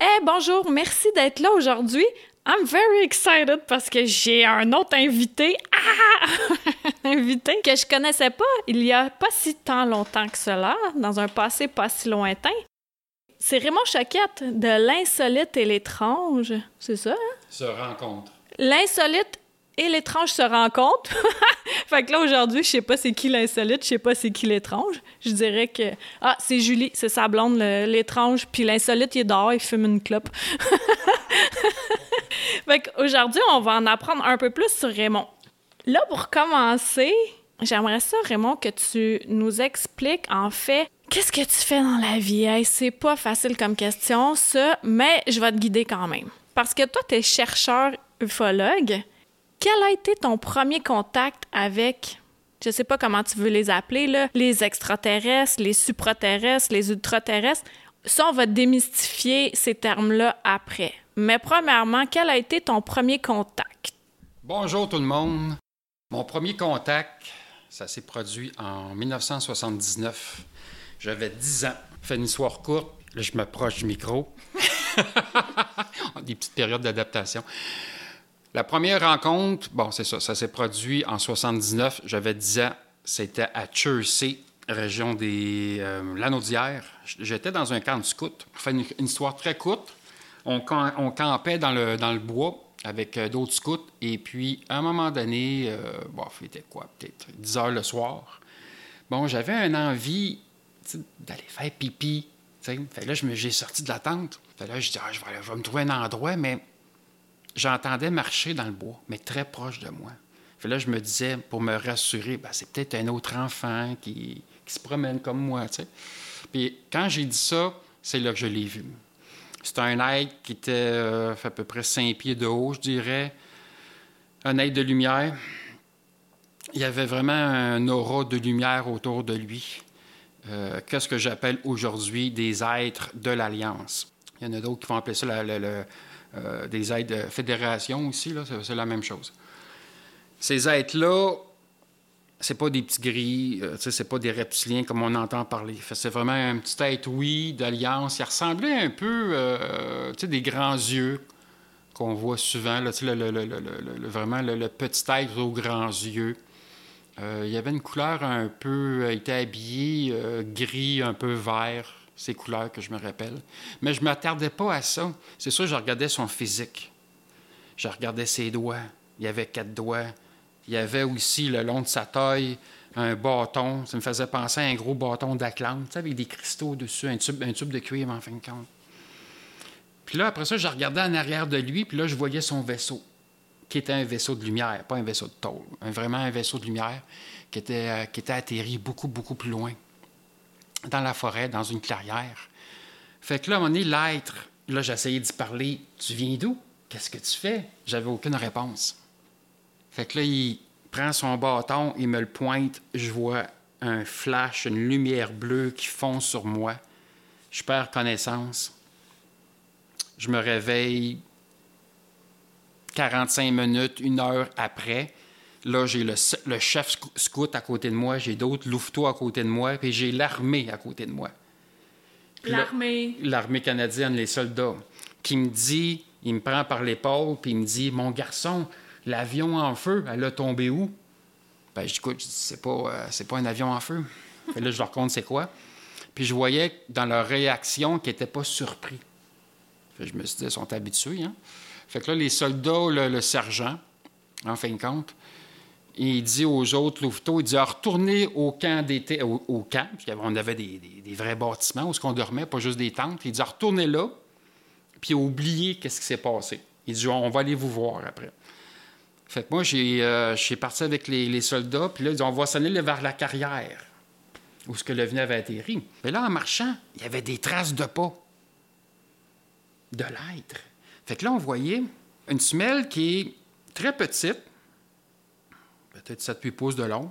Eh bonjour, merci d'être là aujourd'hui. I'm very excited parce que j'ai un autre invité. Ah! invité que je connaissais pas il y a pas si tant longtemps que cela, dans un passé pas si lointain. C'est Raymond Choquette de L'insolite et l'étrange. C'est ça, hein? Se rencontre. L'insolite et l'étrange se rencontrent. fait que là, aujourd'hui, je sais pas c'est qui l'insolite, je sais pas c'est qui l'étrange. Je dirais que. Ah, c'est Julie, c'est sa blonde, l'étrange, puis l'insolite, il est dehors, il fume une clope. fait qu'aujourd'hui, on va en apprendre un peu plus sur Raymond. Là, pour commencer, j'aimerais ça, Raymond, que tu nous expliques, en fait, qu'est-ce que tu fais dans la vie? C'est pas facile comme question, ça, mais je vais te guider quand même. Parce que toi, tu es chercheur ufologue. Quel a été ton premier contact avec, je sais pas comment tu veux les appeler, les extraterrestres, les supraterrestres, les ultraterrestres? Ça, on va démystifier ces termes-là après. Mais premièrement, quel a été ton premier contact? Bonjour tout le monde. Mon premier contact, ça s'est produit en 1979. J'avais 10 ans. Fait une histoire courte. Là, je m'approche du micro. Des petites périodes d'adaptation. La première rencontre, bon, c'est ça, ça s'est produit en 79. J'avais 10 ans. C'était à Chersey, région des euh, Lanaudières. J'étais dans un camp de scouts. Fait une, une histoire très courte. On, cam- on campait dans le, dans le bois avec euh, d'autres scouts. Et puis, à un moment donné, euh, bon, il était quoi, peut-être 10 heures le soir. Bon, j'avais une envie d'aller faire pipi. Fait que là, j'ai sorti de la tente. Fait que là, je dis, ah, je, vais, je vais me trouver un endroit, mais j'entendais marcher dans le bois, mais très proche de moi. Là, je me disais, pour me rassurer, ben, c'est peut-être un autre enfant qui, qui se promène comme moi. Puis quand j'ai dit ça, c'est là que je l'ai vu. C'était un être qui était euh, à peu près 5 pieds de haut, je dirais. Un être de lumière. Il y avait vraiment un aura de lumière autour de lui. Euh, Qu'est-ce que j'appelle aujourd'hui des êtres de l'Alliance. Il y en a d'autres qui vont appeler ça la- euh, des êtres de fédération aussi, c'est la même chose. Ces êtres-là, c'est pas des petits gris, euh, c'est pas des reptiliens comme on entend parler. C'est vraiment un petit être, oui, d'alliance. Il ressemblait un peu, euh, des grands yeux qu'on voit souvent, là, le, le- le- vraiment le, petit être aux grands yeux. Euh, il y avait une couleur un peu, euh, il était habillé euh, gris, un peu vert, ces couleurs que je me rappelle. Mais je ne m'attardais pas à ça. C'est sûr, je regardais son physique. Je regardais ses doigts. Il y avait quatre doigts. Il y avait aussi, le long de sa taille, un bâton. Ça me faisait penser à un gros bâton d'Atlante, avec des cristaux dessus, un tube, de cuivre, en fin de compte. Puis là, après ça, je regardais en arrière de lui, puis là, je voyais son vaisseau, qui était un vaisseau de lumière, pas un vaisseau de tôle, vraiment un vaisseau de lumière qui était, euh, qui était atterri beaucoup, beaucoup plus loin, dans la forêt, dans une clairière. Fait que là, à un moment donné, l'être, là, j'essayais d'y parler. Tu viens d'où? Qu'est-ce que tu fais? J'avais aucune réponse. Fait que là, il prend son bâton, il me le pointe. Je vois un flash, une lumière bleue qui fond sur moi. Je perds connaissance. Je me réveille 45 minutes, une heure après. Là, j'ai le, le chef sc- scout à côté de moi, j'ai d'autres louveteaux à côté de moi, puis j'ai l'armée à côté de moi. L'armée. l'armée canadienne, les soldats, qui me dit, il me prend par l'épaule, puis il me dit Mon garçon, l'avion en feu, elle a tombé où? Ben, je dis Écoute, je dis, c'est pas, euh, c'est pas un avion en feu. Là, je leur compte c'est quoi. Puis je voyais dans leur réaction qu'ils n'étaient pas surpris. Fait je me suis dit Ils sont habitués. Hein? Fait que là, les soldats, le, le sergent, en fin de compte, il dit aux autres louveteaux, il dit, Ah, retournez au camp d'été, au, camp, avait des, vrais bâtiments où on dormait, pas juste des tentes. Il dit, Ah, retournez là, puis oubliez qu'est-ce qui s'est passé. Il dit, on va aller vous voir après. Fait que moi, j'ai, euh, parti avec les, soldats, puis là, il dit, on va s'en aller vers la carrière, où ce que le avait atterri. Mais là, en marchant, il y avait des traces de pas de l'être. Fait que là, on voyait une semelle qui est très petite, peut-être 7-8 pouces de long.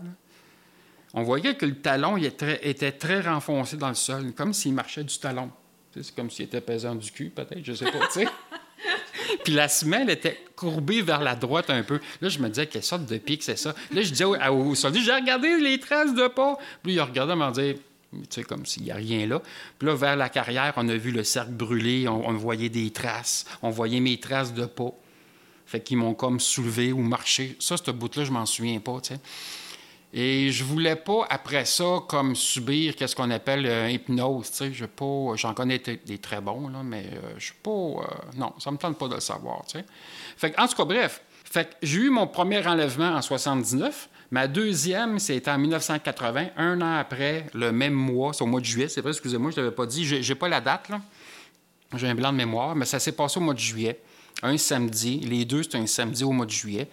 On voyait que le talon il était, très, renfoncé dans le sol, comme s'il marchait du talon. C'est comme s'il était pesant du cul, peut-être, je sais pas. Puis la semelle était courbée vers la droite un peu. Là, je me disais, quelle sorte de pic c'est ça? Là, je disais au, soldat, j'ai regardé les traces de pas. Puis il regardait, il me disait, tu sais, comme s'il n'y a rien là. Puis là, vers la carrière, on a vu le cercle brûlé, on, voyait des traces, on voyait mes traces de pas. Fait qu'ils m'ont comme soulevé ou marché. Ça, ce bout-là, je m'en souviens pas, tu sais. Et je voulais pas, après ça, comme subir qu'est-ce qu'on appelle euh, hypnose, tu sais. pas... J'en connais des très bons, là, mais euh, je suis pas... Euh, non, ça me tente pas de le savoir, tu sais. Fait en tout cas, bref. Fait j'ai eu mon premier enlèvement en 79. Ma deuxième, c'était en 1980, un an après, le même mois, c'est au mois de juillet. C'est vrai, excusez-moi, je ne l'avais pas dit. J'ai pas la date, là. J'ai un blanc de mémoire, mais ça s'est passé au mois de juillet. Un samedi. Les deux, c'était un samedi au mois de juillet.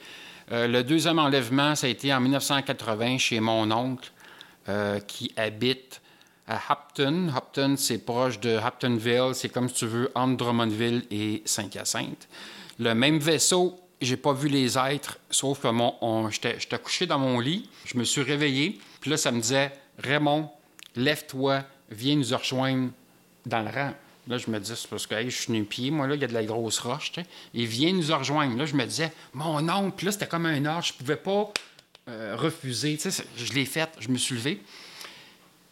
Euh, le deuxième enlèvement, ça a été en 1980 chez mon oncle euh, qui habite à Hopton. Hopton, c'est proche de Hoptonville. C'est comme si tu veux entre Drummondville et Saint-Hyacinthe. Le même vaisseau j'ai pas vu les êtres, sauf que mon, j'étais couché dans mon lit, je me suis réveillé, puis là, ça me disait Raymond, lève-toi, viens nous rejoindre dans le rang. Là, je me disais, c'est parce que je suis nu-pied, moi, là, il y a de la grosse roche, tu sais. Et viens nous rejoindre. Là, je me disais, mon oncle, puis là, c'était comme un ordre, je pouvais pas euh, refuser, tu sais. Je l'ai fait, je me suis levé.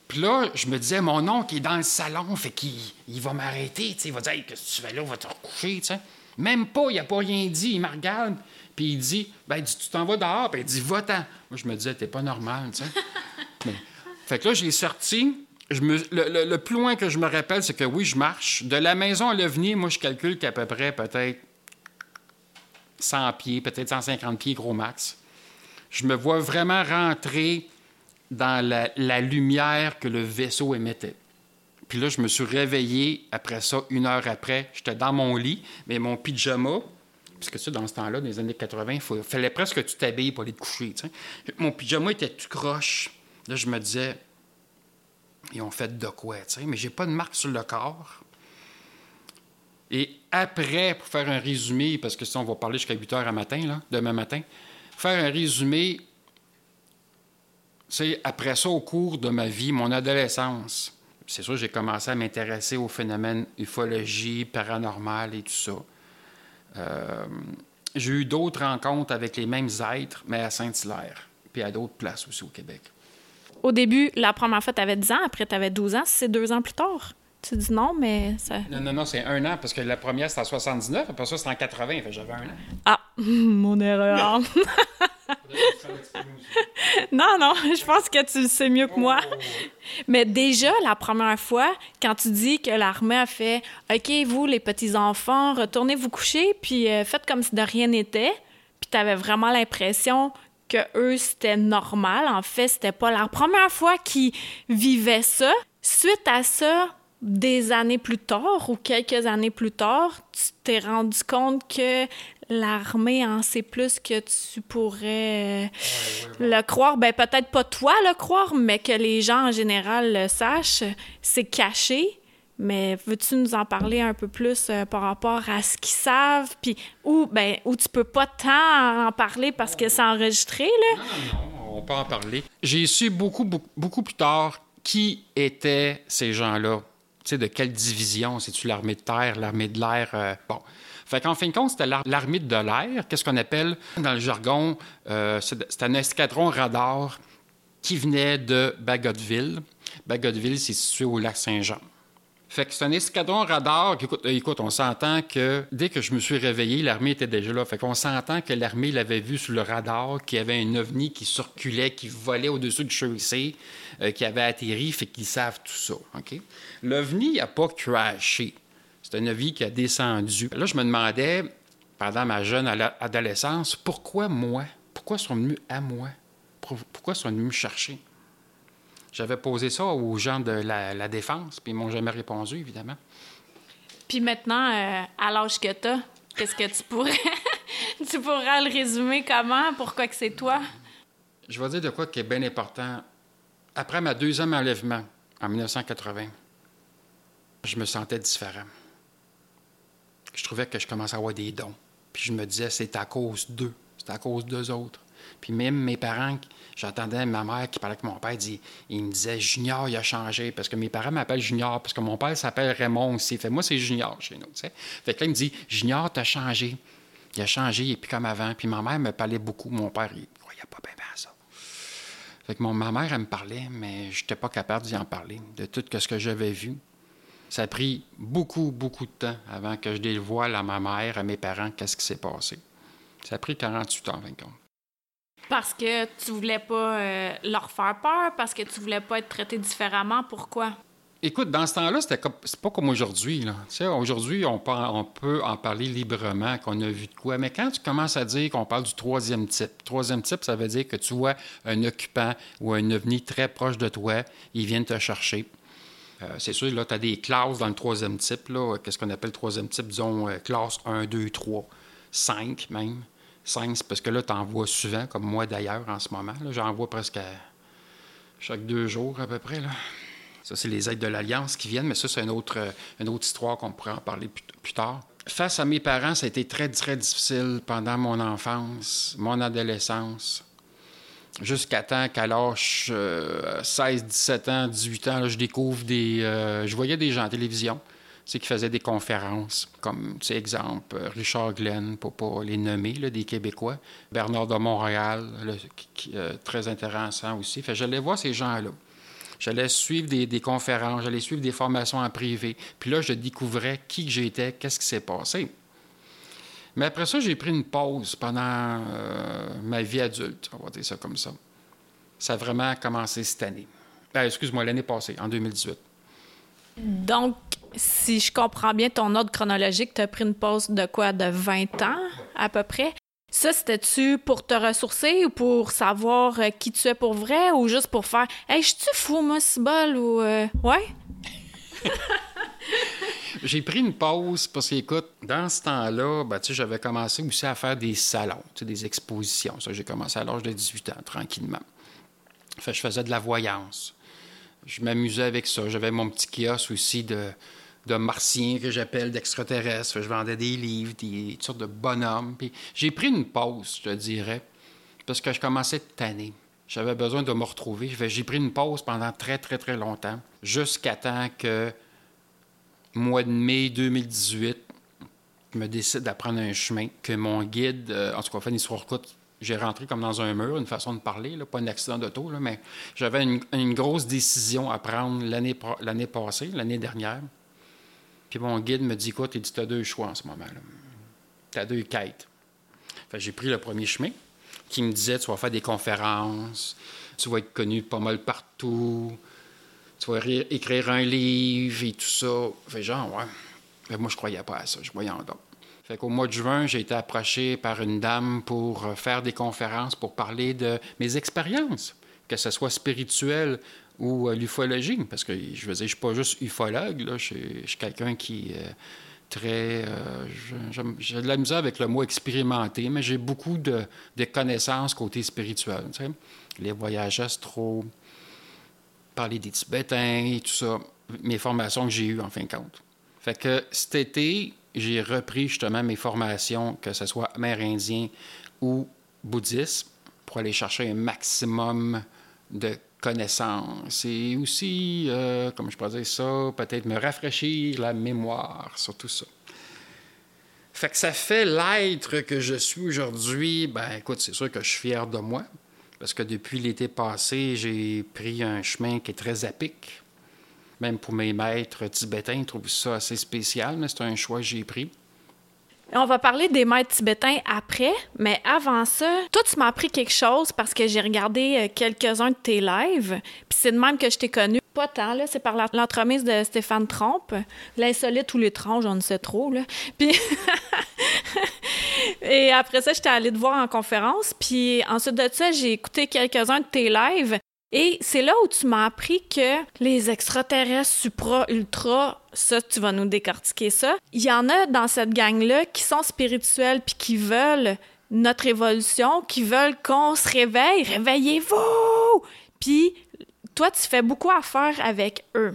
Puis là, je me disais, mon oncle est dans le salon, fait qu'il il va m'arrêter, tu sais. Il va dire, hey, qu'est-ce que tu fais là, va te recoucher, tu sais. Même pas, il n'a pas rien dit. Il me regarde, puis il dit, ben, tu t'en vas dehors, puis il dit, va-t'en. Moi, je me disais, t'es pas normal, tu sais. Fait que là, j'ai sorti. Le, plus loin que je me rappelle, c'est que oui, je marche. De la maison à l'avenir, moi, je calcule qu'à peu près, peut-être 100 pieds, peut-être 150 pieds, gros max. Je me vois vraiment rentrer dans la lumière que le vaisseau émettait. Puis là, je me suis réveillé après ça, une heure après. J'étais dans mon lit, mais mon pyjama, puisque sais, dans ce temps-là, dans les années 80, il fallait presque que tu t'habilles pour aller te coucher. Mon pyjama était tout croche. Là, je me disais, ils ont fait de quoi, tu sais, mais j'ai pas de marque sur le corps. Et après, pour faire un résumé, parce que si on va parler jusqu'à 8 heures à matin, là, demain matin, faire un résumé, c'est après ça, au cours de ma vie, mon adolescence, c'est sûr, j'ai commencé à m'intéresser aux phénomènes ufologie, paranormal et tout ça. Euh, j'ai eu d'autres rencontres avec les mêmes êtres, mais à Saint-Hilaire, puis à d'autres places aussi au Québec. Au début, la première fois, tu avais 10 ans, après, tu avais 12 ans. C'est deux ans plus tard. Tu dis non, mais ça. Non, non, non, c'est un an, parce que la première, c'était en 79, après ça, c'était en 80, j'avais un an. Ah, mon erreur. non, non, je pense que tu le sais mieux que moi. Oh. Mais déjà, la première fois, quand tu dis que l'armée a fait OK, vous, les petits-enfants, retournez vous coucher, puis euh, faites comme si de rien n'était, puis tu avais vraiment l'impression que eux, c'était normal. En fait, c'était pas la première fois qu'ils vivaient ça. Suite à ça, des années plus tard ou quelques années plus tard, tu t'es rendu compte que l'armée en sait plus que tu pourrais le croire. Ben peut-être pas toi le croire, mais que les gens en général le sachent. C'est caché. Mais veux-tu nous en parler un peu plus euh, par rapport à ce qu'ils savent, puis où, ben, où tu peux pas tant en parler parce que c'est enregistré, là? Non, non, non, on peut en parler. J'ai su beaucoup, beaucoup, plus tard qui étaient ces gens-là. Tu sais, de quelle division? C'est-tu l'armée de terre, l'armée de l'air? Euh, bon. Fait qu'en fin de compte, c'était l'armée de l'air, qu'est-ce qu'on appelle dans le jargon, euh, c'était un escadron radar qui venait de Bagotville. Bagotville, c'est situé au lac Saint-Jean. Fait que c'est un escadron radar. Écoute, on s'entend que dès que je me suis réveillé, l'armée était déjà là. Fait qu'on s'entend que l'armée l'avait vu sur le radar, qu'il y avait un ovni qui circulait, qui volait au-dessus du chaussée, euh, qui avait atterri. Fait qu'ils savent tout ça. L'ovni n'a pas crashé. C'est un vie qui a descendu. Là, je me demandais, pendant ma jeune adolescence, pourquoi moi? Pourquoi sont venus à moi? Pourquoi sont venus me chercher? J'avais posé ça aux gens de la, défense, puis ils m'ont jamais répondu, évidemment. Puis maintenant, euh, à l'âge que tu as, qu'est-ce que tu pourrais... tu pourrais le résumer comment? Pourquoi que c'est toi? Je vais dire de quoi qui est bien important. Après ma deuxième enlèvement, en 1980, je me sentais différent je trouvais que je commençais à avoir des dons. Puis je me disais, c'est à cause d'eux, c'est à cause d'eux autres. Puis même mes parents, j'entendais ma mère qui parlait avec mon père, il, me disait Junior, il a changé. Parce que mes parents m'appellent Junior, parce que mon père s'appelle Raymond aussi. Fait moi, c'est Junior chez nous. Fait que là, il me dit Junior, t'as changé. Il a changé, est plus comme avant. Puis ma mère me parlait beaucoup. Mon père, il croyait pas bien, à ça. Fait que mon, ma mère, elle me parlait, mais je n'étais pas capable d'y en parler, de tout ce que j'avais vu. Ça a pris beaucoup, beaucoup de temps avant que je dévoile à ma mère, à mes parents, qu'est-ce qui s'est passé. Ça a pris 48 ans, 20 ans. Parce que tu voulais pas euh, leur faire peur, parce que tu voulais pas être traité différemment. Pourquoi? Écoute, dans ce temps-là, c'était c'est pas comme aujourd'hui. Aujourd'hui, on, on, peut en parler librement, qu'on a vu de quoi. Mais quand tu commences à dire qu'on parle du troisième type, troisième type, ça veut dire que tu vois un occupant ou un ovni très proche de toi, ils viennent te chercher. Euh, c'est sûr, là, tu as des classes dans le troisième type. Qu'est-ce qu'on appelle le troisième type? Disons, euh, classe 1, 2, 3, 5 même. 5, c'est parce que là, tu en vois souvent, comme moi d'ailleurs en ce moment. J'en vois presque chaque deux jours à peu près. Là. Ça, c'est les aides de l'Alliance qui viennent, mais ça, c'est une autre, euh, une autre histoire qu'on pourrait en parler plus, tard. Face à mes parents, ça a été très, très difficile pendant mon enfance, mon adolescence, jusqu'à temps qu'à l'âge 16, 17 ans, 18 ans, je découvre des... Euh, je voyais des gens en télévision c'est qui faisaient des conférences, comme, tu sais, exemple, Richard Glenn, pour pas les nommer, des Québécois, Bernard de Montréal, euh, très intéressant aussi. Fait j'allais voir ces gens-là. J'allais suivre des, conférences, j'allais suivre des formations en privé. Puis là, je découvrais qui j'étais, qu'est-ce qui s'est passé. Mais après ça, j'ai pris une pause pendant euh, ma vie adulte, on va dire ça comme ça. Ça a vraiment commencé cette année. Ben, excuse-moi, l'année passée, en 2018. Donc, si je comprends bien ton ordre chronologique, tu as pris une pause de quoi? De 20 ans à peu près? Ça, c'était-tu pour te ressourcer ou pour savoir euh, qui tu es pour vrai ou juste pour faire Hey, je suis fou, moi, ce bol ou. Euh, ouais? J'ai pris une pause parce qu'écoute, dans ce temps-là, ben, j'avais commencé aussi à faire des salons, des expositions. Ça, j'ai commencé à l'âge de 18 ans, tranquillement. Fait, je faisais de la voyance. Je m'amusais avec ça. J'avais mon petit kiosque aussi de, de martiens que j'appelle d'extraterrestres. Je vendais des livres, des sortes de bonhommes. Puis j'ai pris une pause, je te dirais, parce que je commençais de tanner. J'avais besoin de me retrouver. J'ai pris une pause pendant très, très, très longtemps, jusqu'à temps que, mois de mai 2018, je me décide d'apprendre un chemin que mon guide, euh, en tout cas, fait une histoire courte, j'ai rentré comme dans un mur, une façon de parler, pas un accident d'auto, mais j'avais une, grosse décision à prendre l'année passée, l'année dernière. Puis mon guide me dit Écoute, il dit Tu as deux choix en ce moment. Tu as deux quêtes. j'ai pris le premier chemin qui me disait Tu vas faire des conférences, tu vas être connu pas mal partout, tu vas écrire un livre et tout ça. Fait genre, ouais. Moi, je croyais pas à ça. Je voyais en d'autres. Fait qu'au mois de juin, j'ai été approché par une dame pour euh, faire des conférences, pour parler de mes expériences, que ce soit spirituel ou euh, l'ufologie, parce que je veux dire, je suis pas juste ufologue, là, je, suis quelqu'un qui est très... Euh, j'ai de la misère avec le mot expérimenté, mais j'ai beaucoup de, connaissances côté spirituel, les voyages astraux, parler des Tibétains tout ça, mes formations que j'ai eues en fin de compte. Fait que cet été, j'ai repris justement mes formations, que ce soit amérindien ou bouddhiste, pour aller chercher un maximum de connaissances et aussi, euh, comme je pourrais dire ça, peut-être me rafraîchir la mémoire sur tout ça. Fait que ça fait l'être que je suis aujourd'hui. Ben écoute, c'est sûr que je suis fier de moi, parce que depuis l'été passé, j'ai pris un chemin qui est très à Même pour mes maîtres tibétains, ils trouvent ça assez spécial, mais c'est un choix que j'ai pris. On va parler des maîtres tibétains après, mais avant ça, toi, tu m'as appris quelque chose parce que j'ai regardé euh, quelques-uns de tes lives, puis c'est de même que je t'ai connu. Pas tant, là, c'est par l'entremise de Stéphane Trompe. L'insolite ou l'étrange, on ne sait trop, là. Puis... Et après ça, j'étais allée te voir en conférence, puis ensuite de ça, j'ai écouté quelques-uns de tes lives, et c'est là où tu m'as appris que les extraterrestres supra, ultra, ça, tu vas nous décortiquer ça. Il y en a dans cette gang-là qui sont spirituels puis qui veulent notre évolution, qui veulent qu'on se réveille. Réveillez-vous! Puis toi, tu fais beaucoup affaire avec eux.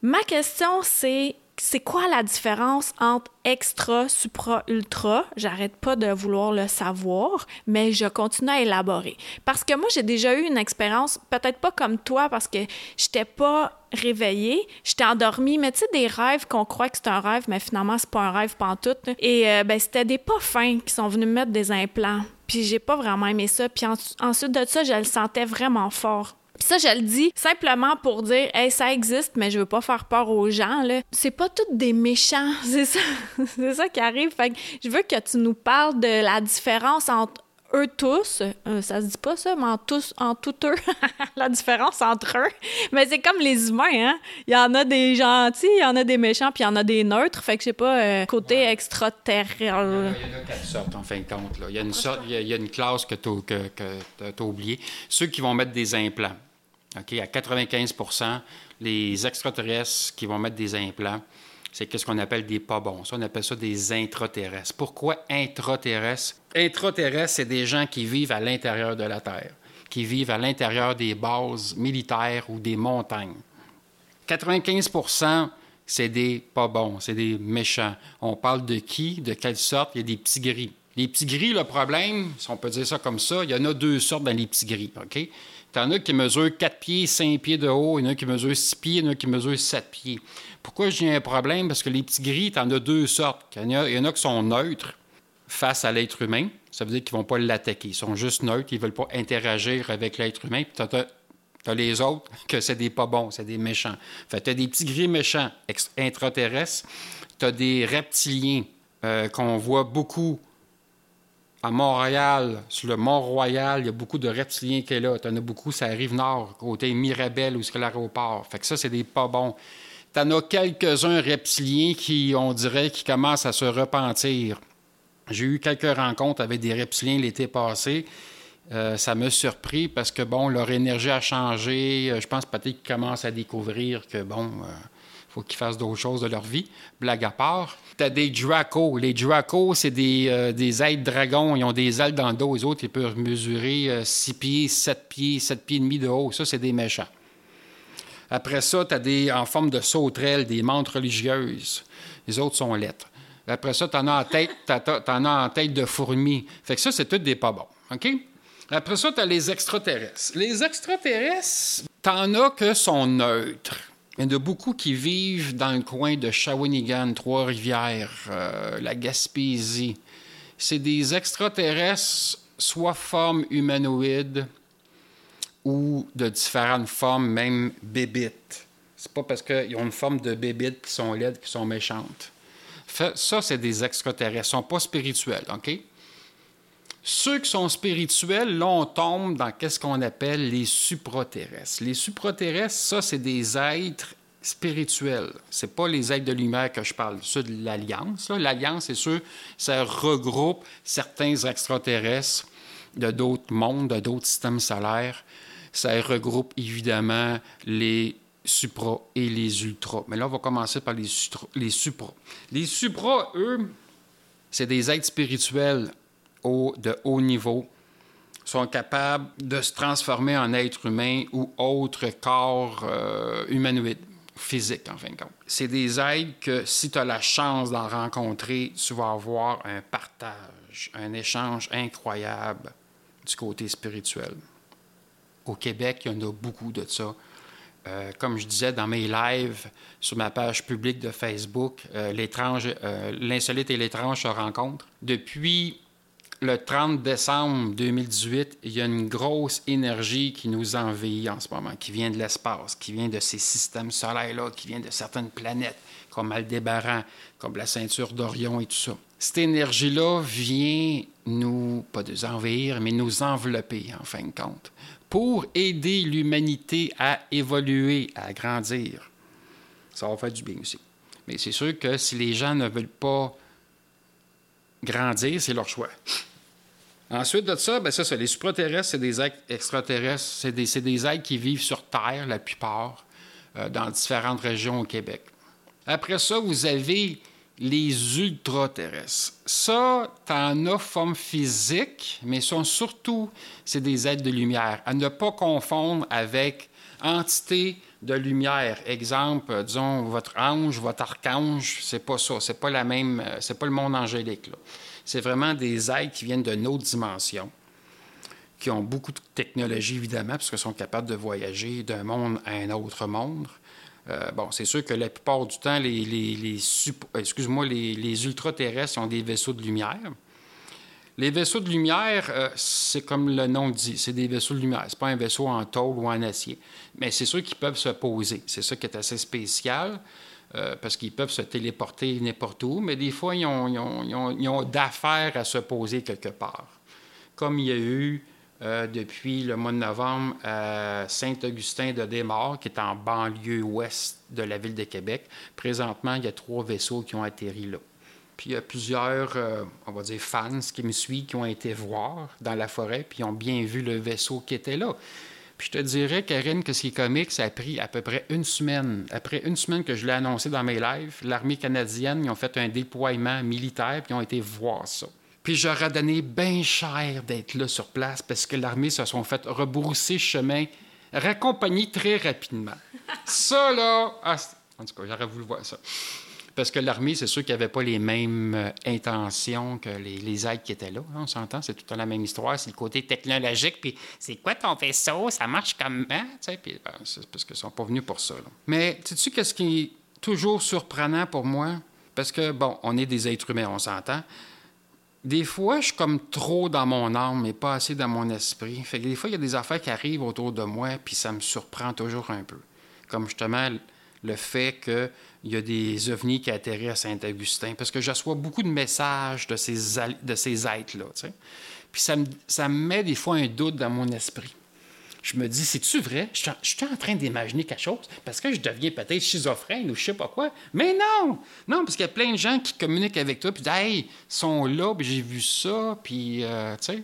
Ma question, c'est c'est quoi la différence entre extra, supra, ultra? J'arrête pas de vouloir le savoir, mais je continue à élaborer. Parce que moi, j'ai déjà eu une expérience, peut-être pas comme toi, parce que j'étais pas réveillée, j'étais endormie, mais tu sais, des rêves qu'on croit que c'est un rêve, mais finalement, c'est pas un rêve pantoute. Et euh, ben, c'était des pas fins qui sont venus me mettre des implants. Puis j'ai pas vraiment aimé ça. Puis ensuite de ça, je le sentais vraiment fort. Puis ça, je le dis simplement pour dire, hey, ça existe, mais je veux pas faire peur aux gens, là. C'est pas tous des méchants, c'est ça. c'est ça qui arrive. Fait que je veux que tu nous parles de la différence entre eux tous, euh, ça se dit pas ça, mais en tous, en tout eux, la différence entre eux. Mais c'est comme les humains, hein. Il y en a des gentils, il y en a des méchants, puis il y en a des neutres. Fait que je sais pas, euh, côté extraterrestre. Il y, en a, quatre sortes, en fin de compte. Là. Il, y a une sorte, il, y a, une classe que tu que, que as oubliée. Ceux qui vont mettre des implants. OK? À 95% les extraterrestres qui vont mettre des implants, c'est ce qu'on appelle des pas bons. Ça, on appelle ça des intraterrestres. Pourquoi intraterrestres? Intraterrestres, c'est des gens qui vivent à l'intérieur de la Terre, qui vivent à l'intérieur des bases militaires ou des montagnes. 95% c'est des pas bons, c'est des méchants. On parle de qui, de quelle sorte? Il y a des petits gris. Les petits gris, le problème, si on peut dire ça comme ça, il y en a deux sortes dans les petits gris, OK? Tu en as qui mesurent 4 pieds, 5 pieds de haut, il y en a qui mesurent 6 pieds, il y en a qui mesurent 7 pieds. Pourquoi j'ai un problème? Parce que les petits gris, tu en as deux sortes. Il y, en a, qui sont neutres face à l'être humain. Ça veut dire qu'ils ne vont pas l'attaquer. Ils sont juste neutres, ils ne veulent pas interagir avec l'être humain. Puis tu as, les autres que c'est des pas bons, c'est des méchants. Fait tu as des petits gris méchants intraterrestres. Tu as des reptiliens euh, qu'on voit beaucoup à Montréal, sur le Mont-Royal, il y a beaucoup de reptiliens qui sont là. Tu en as beaucoup, ça arrive nord, côté Mirabel, où c'est l'aéroport. Fait que ça, c'est des pas bons. Tu en as quelques-uns reptiliens qui, on dirait, qui commencent à se repentir. J'ai eu quelques rencontres avec des reptiliens l'été passé. Euh, ça m'a surpris parce que, bon, leur énergie a changé. Euh, je pense peut-être qu'ils commencent à découvrir que, bon, euh, faut qu'ils fassent d'autres choses de leur vie. Blague à part. Tu as des Draco. Les Draco, c'est des, euh, des ailes dragons. Ils ont des ailes dans le dos. Les autres, ils peuvent mesurer 6 euh, pieds, 7 pieds, 7 pieds et demi de haut. Ça, c'est des méchants. Après ça, tu as des en forme de sauterelles, des mantes religieuses. Les autres sont lettres. Après ça, tu en as en tête, en as en tête de fourmis. Fait que ça, c'est tout des pas bons. OK? Après ça, tu as les extraterrestres. Les extraterrestres, t'en as que sont neutres. Il y beaucoup qui vivent dans le coin de Shawinigan, Trois-Rivières, euh, la Gaspésie. C'est des extraterrestres, soit forme humanoïde ou de différentes formes, même bébites. C'est pas parce qu'ils ont une forme de bébite qui sont laides, qui sont méchantes. Ça, c'est des extraterrestres. Ils sont pas spirituels, OK? Ceux qui sont spirituels, là, on tombe dans ce qu'on appelle les supraterrestres. Les supraterrestres, ça, c'est des êtres spirituels. C'est pas les êtres de lumière que je parle, ceux de l'Alliance. L'Alliance, c'est ceux, ça regroupe certains extraterrestres de d'autres mondes, de d'autres systèmes solaires. Ça regroupe évidemment les supra et les ultras. Mais là, on va commencer par les, les supra. Les supra, eux, c'est des êtres spirituels de haut niveau sont capables de se transformer en être humain ou autre corps euh, humanoïde, physique en fin de compte. C'est des êtres que si tu as la chance d'en rencontrer, tu vas avoir un partage, un échange incroyable du côté spirituel. Au Québec, il y en a beaucoup de ça. Euh, comme je disais dans mes lives sur ma page publique de Facebook, euh, l'étrange, l'insolite et l'étrange se rencontrent. Depuis le 30 décembre 2018, il y a une grosse énergie qui nous envahit en ce moment, qui vient de l'espace, qui vient de ces systèmes solaires-là, qui vient de certaines planètes, comme Aldébaran, comme la ceinture d'Orion et tout ça. Cette énergie-là vient nous, pas nous envahir, mais nous envelopper, en fin de compte, pour aider l'humanité à évoluer, à grandir. Ça va faire du bien aussi. Mais c'est sûr que si les gens ne veulent pas grandir, c'est leur choix. Ensuite de ça, ben ça, les supraterrestres, c'est des êtres extraterrestres, c'est des, des, êtres qui vivent sur Terre, la plupart, euh, dans différentes régions au Québec. Après ça, vous avez les ultra-terrestres. Ça, t'en as forme physique, mais sont surtout, c'est des êtres de lumière. À ne pas confondre avec entité de lumière. Exemple, euh, disons, votre ange, votre archange, c'est pas ça. C'est pas la même, euh, c'est pas le monde angélique. C'est vraiment des êtres qui viennent de nos dimensions, qui ont beaucoup de technologie, évidemment, parce qu'ils sont capables de voyager d'un monde à un autre monde. Euh, bon, c'est sûr que la plupart du temps, les, les, excuse-moi, les, les ultra-terrestres ont des vaisseaux de lumière. Les vaisseaux de lumière, euh, c'est comme le nom dit, c'est des vaisseaux de lumière. C'est pas un vaisseau en tôle ou en acier. Mais c'est sûr qu'ils peuvent se poser. C'est ça qui est assez spécial. Euh, parce qu'ils peuvent se téléporter n'importe où, mais des fois, ils ont, d'affaires à se poser quelque part. Comme il y a eu euh, depuis le mois de novembre à Saint-Augustin de Desmaures, qui est en banlieue ouest de la ville de Québec. Présentement, il y a trois vaisseaux qui ont atterri là. Puis il y a plusieurs, euh, on va dire, fans qui me suivent, qui ont été voir dans la forêt, puis ont bien vu le vaisseau qui était là. Puis je te dirais, Karine, que ce qui est comique, ça a pris à peu près une semaine. Après une semaine que je l'ai annoncé dans mes lives, l'armée canadienne, ils ont fait un déploiement militaire, puis ils ont été voir ça. Puis j'aurais donné bien cher d'être là sur place parce que l'armée se sont fait rebrousser chemin, raccompagner très rapidement. ça, là, ah, en tout cas, j'aurais voulu voir ça. Parce que l'armée, c'est sûr qu'il n'y avait pas les mêmes euh, intentions que les, les, aides qui étaient là. Hein, on s'entend, c'est tout à la même histoire. C'est le côté technologique. Puis, c'est quoi ton vaisseau? Ça marche comment? Puis, ben, c'est parce qu'ils ne sont pas venus pour ça. Mais, tu sais, qu'est-ce qui est toujours surprenant pour moi? Parce que, bon, on est des êtres humains, on s'entend. Des fois, je suis comme trop dans mon âme et pas assez dans mon esprit. Fait que des fois, il y a des affaires qui arrivent autour de moi, puis ça me surprend toujours un peu. Comme justement le fait qu'il y a des ovnis qui atterrissent à Saint-Augustin, parce que je reçois beaucoup de messages de ces, de ces êtres-là. Puis ça me, ça me met des fois un doute dans mon esprit. Je me dis, c'est-tu vrai? Je suis en train d'imaginer quelque chose parce que je deviens peut-être schizophrène ou je sais pas quoi. Mais non! Non, parce qu'il y a plein de gens qui communiquent avec toi puis disent, hey, ils sont là, puis j'ai vu ça, puis, euh, tu sais.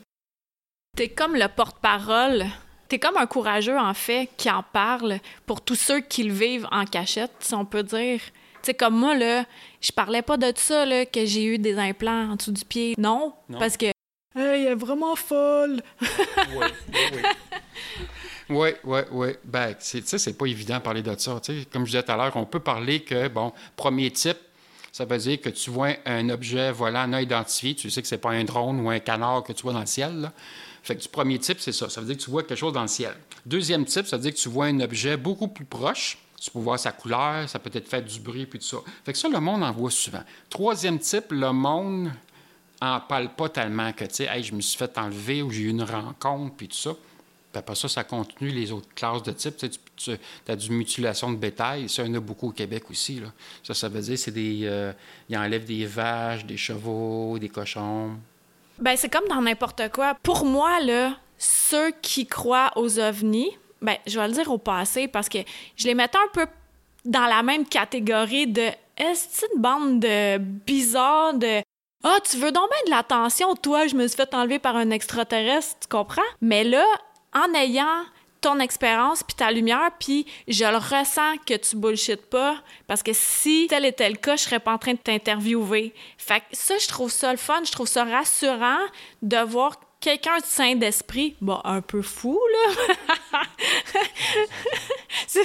T'es comme le porte-parole T'es comme un courageux, en fait, qui en parle pour tous ceux qui le vivent en cachette, si on peut dire. Tu sais, comme moi, là, je parlais pas de ça, là, que j'ai eu des implants en dessous du pied. Non, parce que. Hey, elle est vraiment folle! oui, oui, oui. Oui, oui, Ben, tu sais, c'est pas évident de parler de ça. Comme je disais tout à l'heure, on peut parler que, bon, premier type, ça veut dire que tu vois un objet volant non identifié. Tu sais que c'est pas un drone ou un canard que tu vois dans le ciel. Là. Fait que du premier type, c'est ça. Ça veut dire que tu vois quelque chose dans le ciel. Deuxième type, ça veut dire que tu vois un objet beaucoup plus proche. Tu peux voir sa couleur, ça peut être fait du bruit, puis tout ça. Fait que ça, le monde en voit souvent. Troisième type, le monde en parle pas tellement que, tu sais, hey, je me suis fait enlever ou j'ai eu une rencontre, puis tout ça. Puis après ça, ça continue les autres classes de type. Tu, tu as du mutilation de bétail. Ça, il y en a beaucoup au Québec aussi. Là. Ça, ça veut dire c'est des. Euh, ils enlèvent des vaches, des chevaux, des cochons. Ben, c'est comme dans n'importe quoi. Pour moi, là, ceux qui croient aux ovnis, ben, je vais le dire au passé parce que je les mettais un peu dans la même catégorie de est-ce une bande de bizarres de ah, tu veux donc bien de l'attention, toi, je me suis fait enlever par un extraterrestre, tu comprends? Mais là, en ayant ton expérience puis ta lumière, puis je le ressens que tu bullshit pas, parce que si tel était le cas, je serais pas en train de t'interviewer. Fait que ça, je trouve ça le fun, je trouve ça rassurant de voir quelqu'un de sain d'esprit, bon, un peu fou, là. c'est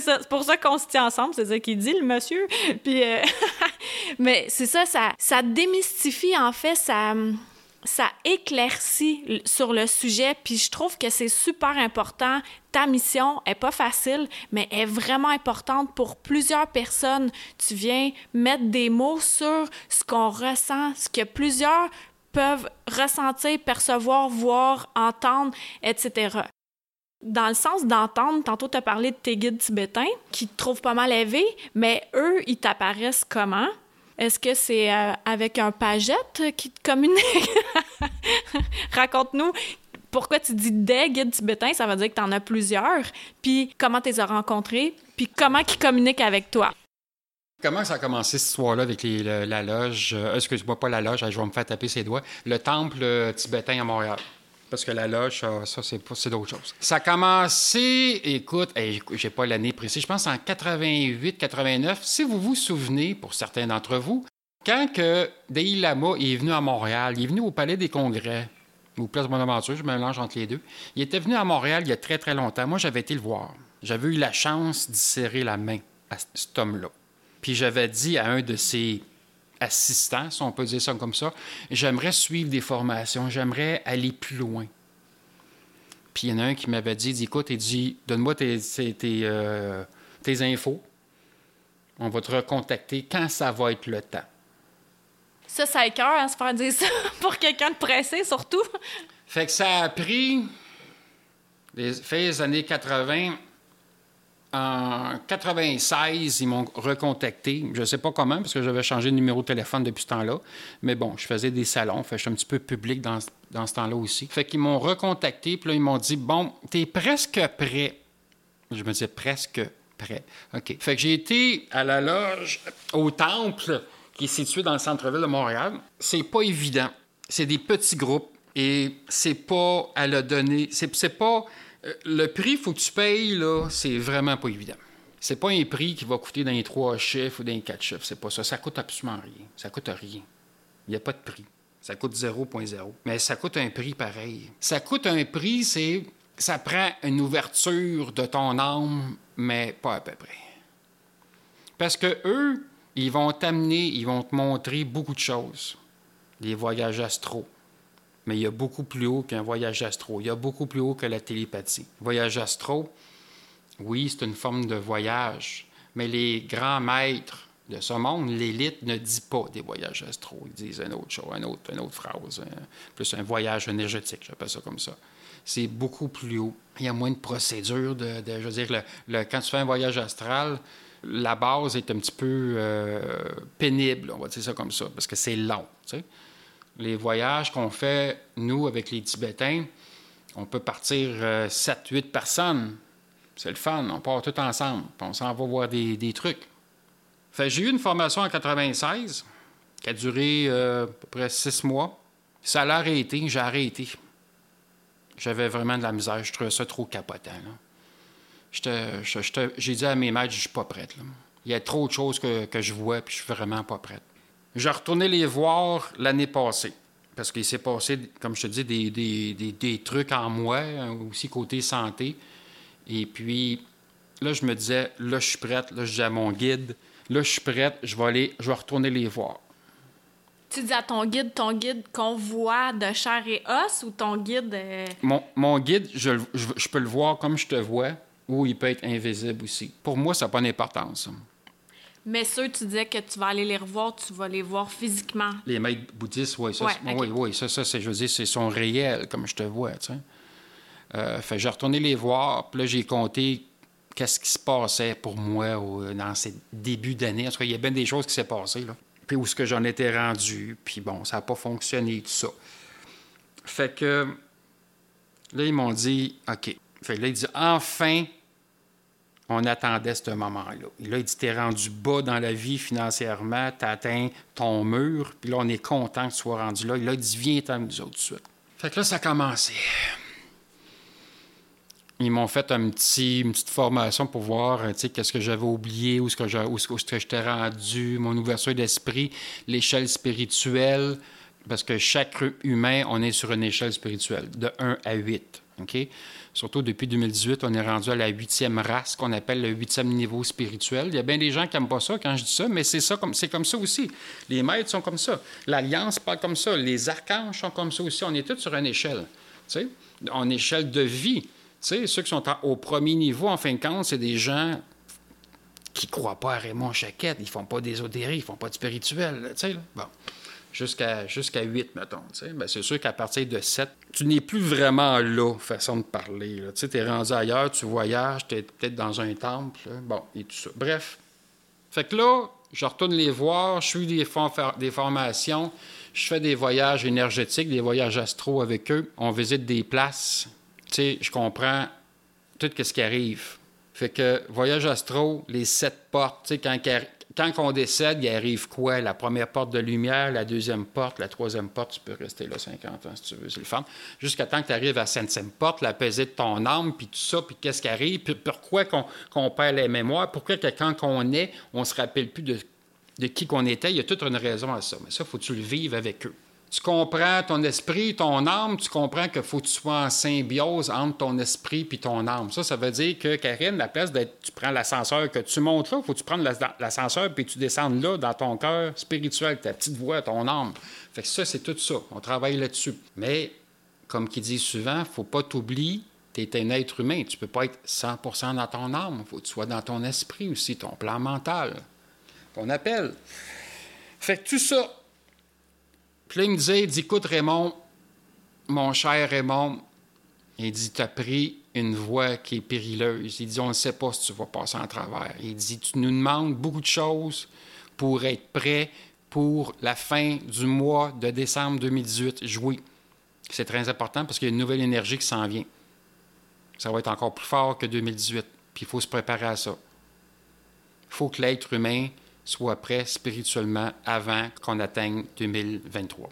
ça. C'est pour ça qu'on se tient ensemble, c'est ça qu'il dit, le monsieur. Puis, euh, mais c'est ça, ça, ça démystifie, en fait, ça ça éclaircit sur le sujet, puis je trouve que c'est super important. Ta mission est pas facile, mais est vraiment importante pour plusieurs personnes. Tu viens mettre des mots sur ce qu'on ressent, ce que plusieurs peuvent ressentir, percevoir, voir, entendre, etc. Dans le sens d'entendre, tantôt tu as parlé de tes guides tibétains qui te trouvent pas mal élevés, mais eux, ils t'apparaissent comment? Est-ce que c'est euh, avec un pagette qui te communique? Raconte-nous pourquoi tu dis des guides tibétains, ça veut dire que tu en as plusieurs, puis comment tu les as rencontrés, puis comment ils communiquent avec toi? Comment ça a commencé cette histoire-là avec la loge, euh, excuse-moi pas la loge, je vais me faire taper ses doigts, le temple euh, tibétain à Montréal. Parce que la loge, ça, ça, c'est, c'est d'autres choses. Ça a commencé, écoute, hey, j'ai pas l'année précise, je pense en 88, 89. Si vous vous souvenez, pour certains d'entre vous, quand que Dalai Lama est venu à Montréal, il est venu au Palais des Congrès, ou Place Bonaventure, je mélange entre les deux. Il était venu à Montréal il y a très, très longtemps. Moi, j'avais été le voir. J'avais eu la chance d'y serrer la main à cet homme-là. Puis j'avais dit à un de ses assistants, si on peut dire ça comme ça, j'aimerais suivre des formations, j'aimerais aller plus loin. Puis il y en a un qui m'avait dit, dit, écoute, il dit, donne-moi tes, tes, tes, euh, tes infos. On va te recontacter quand ça va être le temps. Ça, ça écœure à se faire dire ça pour quelqu'un de pressé, surtout. Fait que ça a pris les, fait les années 80. En 96, ils m'ont recontacté. Je ne sais pas comment, parce que j'avais changé de numéro de téléphone depuis ce temps-là. Mais bon, je faisais des salons. Fait je suis un petit peu public dans, ce- temps-là aussi. Fait qu'ils m'ont recontacté. Puis là, ils m'ont dit Bon, t'es presque prêt. Je me disais presque prêt. OK. Fait que j'ai été à la loge au temple qui est situé dans le centre-ville de Montréal. C'est pas évident. C'est des petits groupes et c'est pas à le donner. C'est pas. Euh, Le prix, faut que tu payes, là, c'est vraiment pas évident. C'est pas un prix qui va coûter dans les trois chiffres ou dans les quatre chiffres. C'est pas ça. Ça coûte absolument rien. Ça coûte rien. Il n'y a pas de prix. Ça coûte 0,0. Mais ça coûte un prix pareil. Ça coûte un prix, c'est. Ça prend une ouverture de ton âme, mais pas à peu près. Parce que eux, ils vont t'amener, ils vont te montrer beaucoup de choses. Des voyages astro. Mais il y a beaucoup plus haut qu'un voyage astro. Il y a beaucoup plus haut que la télépathie. Voyage astro, oui, c'est une forme de voyage, mais les grands maîtres de ce monde, l'élite ne dit pas des voyages astro. Ils disent une autre chose, autre, une autre phrase, un- plus un voyage énergétique, j'appelle ça comme ça. C'est beaucoup plus haut. Il y a moins de procédures. De, je veux dire, le- quand tu fais un voyage astral, la base est un petit peu euh, pénible, on va dire ça comme ça, parce que c'est long. Les voyages qu'on fait, nous, avec les Tibétains, on peut partir 7-8 personnes. C'est le fun, on part tout ensemble, on s'en va voir des, des trucs. J'ai eu une formation en 96 qui a duré euh, à peu près six mois. Ça l'a arrêté, j'ai arrêté. J'avais vraiment de la misère, je trouvais ça trop capotant. J'ai dit à mes maîtres, je suis pas prête. Il y a trop de choses que, que je vois, puis je suis vraiment pas prête. J'ai retourné les voir l'année passée. Parce qu'il s'est passé, comme je te dis, des, des- des- des trucs en moi, hein, aussi côté santé. Et puis, là, je me disais, là, je suis prête. Là, je dis à mon guide, là, je suis prête, je vais aller, je vais retourner les voir. Tu dis à ton guide, ton guide qu'on voit de chair et os ou ton guide. euh, Mon, mon guide, je, je- je peux le voir comme je te vois, ou il peut être invisible aussi. Pour moi, ça n'a pas d'importance. Mais ceux, tu disais que tu vas aller les revoir, tu vas les voir physiquement. Les maîtres bouddhistes, oui, ça, Ouais, oui, oui, ça, ça, c'est, je veux dire, c'est son réel, comme je te vois, tu sais. Euh, fait que j'ai retourné les voir, puis là, j'ai compté qu'est-ce qui se passait pour moi au- dans ces débuts d'année. En tout cas, il y a bien des choses qui s'est passées, là. Puis où est-ce que j'en étais rendu, puis bon, ça n'a pas fonctionné, tout ça. Fait que là, ils m'ont dit, OK. Fait que là, ils disent, enfin, on attendait ce moment-là. Là, il dit, t'es rendu bas dans la vie financièrement, t'as atteint ton mur, puis là, on est content que tu sois rendu là. Là, il dit, viens t'en nous tout de suite. Fait que là, ça a commencé. Ils m'ont fait un petit, une petite formation pour voir, qu'est-ce que j'avais oublié, où est-ce que, je- où j'étais rendu, mon ouverture d'esprit, l'échelle spirituelle, parce que chaque humain, on est sur une échelle spirituelle, de 1 à 8. OK? Surtout depuis 2018, on est rendu à la huitième race qu'on appelle le huitième niveau spirituel. Il y a bien des gens qui n'aiment pas ça quand je dis ça, mais c'est ça comme ça aussi. Les maîtres sont comme ça. L'Alliance parle comme ça. Les archanges sont comme ça aussi. On est tous sur une échelle. Tu sais, en échelle de vie. Tu ceux qui sont au premier niveau, en fin de compte, c'est des gens qui ne croient pas à Raymond Chaquette. Ils font pas d'ésotérie, ils font pas de spirituel. Tu sais. Bon. Jusqu'à jusqu'à 8, mettons. Ben, c'est sûr qu'à partir de 7, tu n'es plus vraiment là, façon de parler. Tu es rendu ailleurs, tu voyages, tu es peut-être dans un temple. Bon, et tout ça. Bref. Fait que là, je retourne les voir, je suis des, des formations, je fais des voyages énergétiques, des voyages astro avec eux. On visite des places. Tu sais, je comprends tout ce qui arrive. Fait que voyage astro, les sept portes, tu sais, quand, qu'ar- quand on décède, il arrive quoi? La première porte de lumière, la deuxième porte, la troisième porte, tu peux rester là 50 ans si tu veux, c'est le fun. Jusqu'à temps que tu arrives à la cinquième porte, la pesée de ton âme, puis tout ça, puis qu'est-ce qui arrive, puis pourquoi qu'on perd les mémoires, pourquoi que quand on est, on se rappelle plus de, qui qu'on était? Il y a toute une raison à ça. Mais ça, faut que tu le vives avec eux tu comprends ton esprit, ton âme, tu comprends qu'il faut que tu sois en symbiose entre ton esprit et ton âme. Ça, ça veut dire que, Karine, la place d'être, tu prends l'ascenseur que tu montes là, il faut que tu prennes l'ascenseur puis tu descendes là dans ton cœur spirituel, ta petite voix, ton âme. Fait que ça, c'est tout ça. On travaille là-dessus. Mais, comme qui dit souvent, faut pas t'oublier tu es un être humain. Tu peux pas être 100% dans ton âme. Faut que tu sois dans ton esprit aussi, ton plan mental, qu'on appelle. Fait que tout ça, puis là, il me disait, il dit, écoute Raymond, mon cher Raymond, il dit, tu as pris une voie qui est périleuse. Il dit, on ne sait pas si tu vas passer en travers. Il dit, tu nous demandes beaucoup de choses pour être prêt pour la fin du mois de décembre 2018. Jouer. C'est très important parce qu'il y a une nouvelle énergie qui s'en vient. Ça va être encore plus fort que 2018. Puis il faut se préparer à ça. Il faut que l'être humain soit prêt spirituellement avant qu'on atteigne 2023.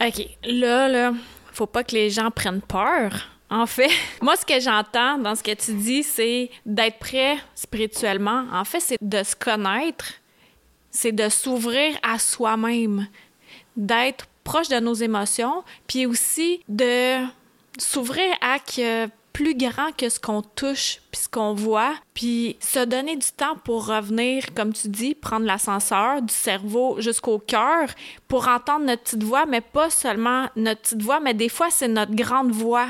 OK. Là, là, faut pas que les gens prennent peur. En fait, moi, ce que j'entends dans ce que tu dis, c'est d'être prêt spirituellement. En fait, c'est de se connaître, c'est de s'ouvrir à soi-même, d'être proche de nos émotions, puis aussi de s'ouvrir à que plus grand que ce qu'on touche puis ce qu'on voit, puis se donner du temps pour revenir, comme tu dis, prendre l'ascenseur du cerveau jusqu'au cœur pour entendre notre petite voix, mais pas seulement notre petite voix, mais des fois c'est notre grande voix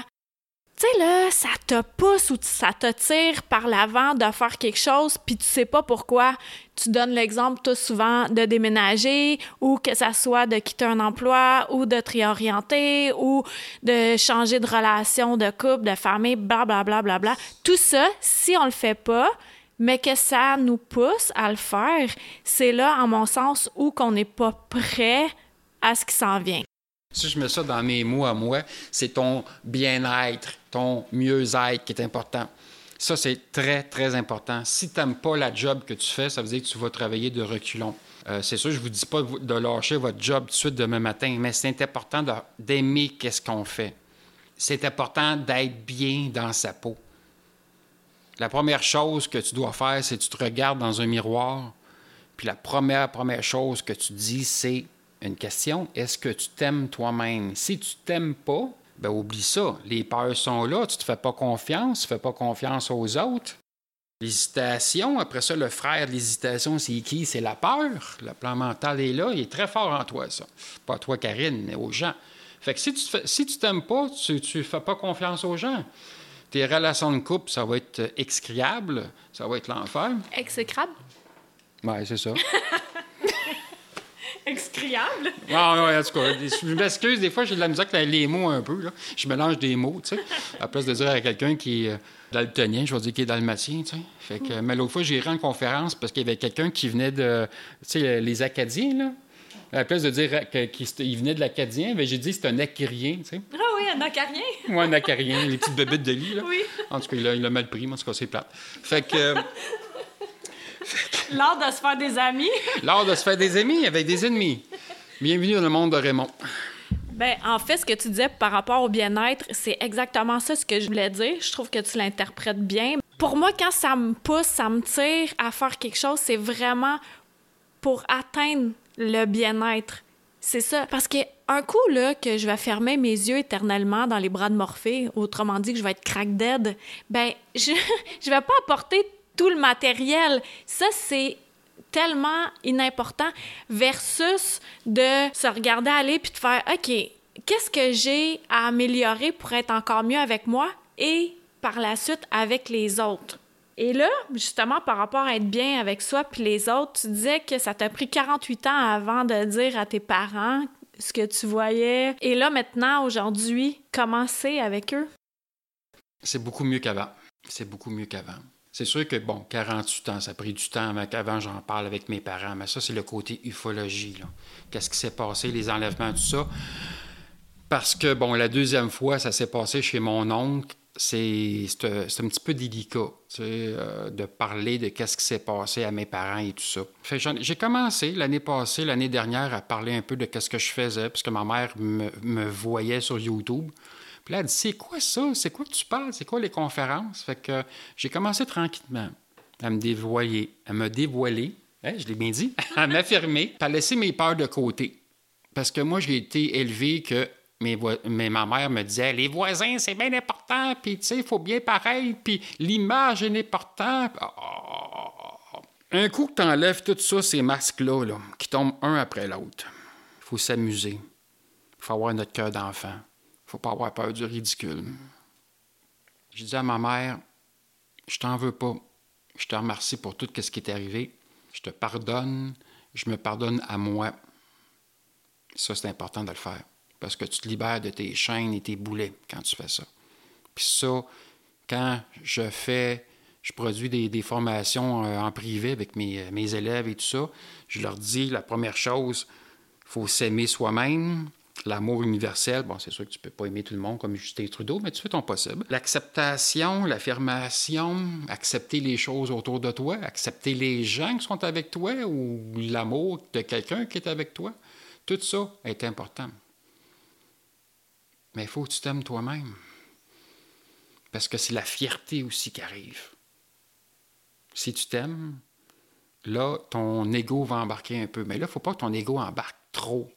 tu là, ça te pousse ou ça te tire par l'avant de faire quelque chose, puis tu sais pas pourquoi. Tu donnes l'exemple, toi, souvent, de déménager, ou que ça soit de quitter un emploi, ou de te réorienter, ou de changer de relation, de couple, de famille, blablabla. Bla, bla, bla. Tout ça, si on le fait pas, mais que ça nous pousse à le faire, c'est là, en mon sens, où qu'on n'est pas prêt à ce qui s'en vient. Si je mets ça dans mes mots à moi, c'est ton bien-être, ton mieux-être qui est important. Ça, c'est très, très important. Si tu n'aimes pas la job que tu fais, ça veut dire que tu vas travailler de reculons. Euh, c'est sûr, je ne vous dis pas de lâcher votre job tout de suite demain matin, mais c'est important d'aimer qu'est-ce qu'on fait. C'est important d'être bien dans sa peau. La première chose que tu dois faire, c'est que tu te regardes dans un miroir, puis la première, première chose que tu dis, c'est une question, est-ce que tu t'aimes toi-même? Si tu t'aimes pas, ben oublie ça. Les peurs sont là, tu te fais pas confiance, tu fais pas confiance aux autres. L'hésitation, après ça, le frère de l'hésitation, c'est qui? C'est la peur. Le plan mental est là, il est très fort en toi, ça. Pas toi, Karine, mais aux gens. Fait que si tu ne si tu t'aimes pas, tu ne fais pas confiance aux gens. Tes relations de couple, ça va être exécrable, ça va être l'enfer. Exécrable? Oui, c'est ça. Excriable. Ah, ouais, en tout cas, je m'excuse, des fois, j'ai de la musique avec les mots un peu. Là. Je mélange des mots, tu sais. À place de dire à quelqu'un qui est euh, daltonien, je vais dire qu'il est dalmatien, tu sais. Fait que, mais l'autre fois, j'ai rendu une conférence parce qu'il y avait quelqu'un qui venait de, tu sais, les Acadiens, là. À la place de dire qu'il venait de l'Acadien, ben, j'ai dit c'est un Acadien, tu sais. Ah oui, un Acarien. Oui, un Acarien, les petites bébites de lit, là. Oui. En tout cas, il a, il a mal pris, moi, en tout cas, c'est plate. Fait que... L'art de se faire des amis. L'art de se faire des amis avec des ennemis. Bienvenue dans le monde de Raymond. Ben, en fait, ce que tu disais par rapport au bien-être, c'est exactement ça ce que je voulais dire. Je trouve que tu l'interprètes bien. Pour moi, quand ça me pousse, ça me tire à faire quelque chose, c'est vraiment pour atteindre le bien-être. C'est ça. Parce que un coup, là, que je vais fermer mes yeux éternellement dans les bras de Morphée, autrement dit que je vais être crack dead, ben, je, je vais pas apporter tout le matériel. Ça, c'est tellement inimportant versus de se regarder aller puis de faire OK, qu'est-ce que j'ai à améliorer pour être encore mieux avec moi et par la suite avec les autres? Et là, justement, par rapport à être bien avec soi puis les autres, tu disais que ça t'a pris 48 ans avant de dire à tes parents ce que tu voyais. Et là, maintenant, aujourd'hui, comment c'est avec eux? C'est beaucoup mieux qu'avant. C'est beaucoup mieux qu'avant. C'est sûr que, bon, 48 ans, ça a pris du temps avant j'en parle avec mes parents, mais ça, c'est le côté ufologie. Qu'est-ce qui s'est passé, les enlèvements, tout ça? Parce que, bon, la deuxième fois, ça s'est passé chez mon oncle c'est un petit peu délicat euh, de parler de qu'est-ce qui s'est passé à mes parents et tout ça. J'ai commencé l'année passée, l'année dernière, à parler un peu de qu'est-ce que je faisais, puisque ma mère me voyait sur YouTube. Puis là, C'est quoi ça? C'est quoi que tu parles? C'est quoi les conférences? Fait que j'ai commencé tranquillement à me dévoiler, à me dévoiler, hein, je l'ai bien dit, à m'affirmer, à laisser mes peurs de côté. Parce que moi, j'ai été élevé que mais, ma mère me disait les voisins, c'est bien important, puis tu sais, il faut bien pareil, puis l'image est importante. Un coup que tu enlèves tout ça, ces masques-là, là, qui tombent un après l'autre, il faut s'amuser. Il faut avoir notre cœur d'enfant. Faut pas avoir peur du ridicule. Je dis à ma mère, je t'en veux pas. Je te remercie pour tout ce qui est arrivé. Je te pardonne. Je me pardonne à moi. Ça, c'est important de le faire parce que tu te libères de tes chaînes et tes boulets quand tu fais ça. Puis ça, quand je fais, je produis des, formations euh, en privé avec mes, mes, élèves et tout ça, je leur dis la première chose, il faut s'aimer soi-même. L'amour universel, bon, c'est sûr que tu ne peux pas aimer tout le monde comme Justin Trudeau, mais tu fais ton possible. L'acceptation, l'affirmation, accepter les choses autour de toi, accepter les gens qui sont avec toi ou l'amour de quelqu'un qui est avec toi, tout ça est important. Mais il faut que tu t'aimes toi-même. Parce que c'est la fierté aussi qui arrive. Si tu t'aimes, là, ton ego va embarquer un peu. Mais là, il ne faut pas que ton ego embarque trop.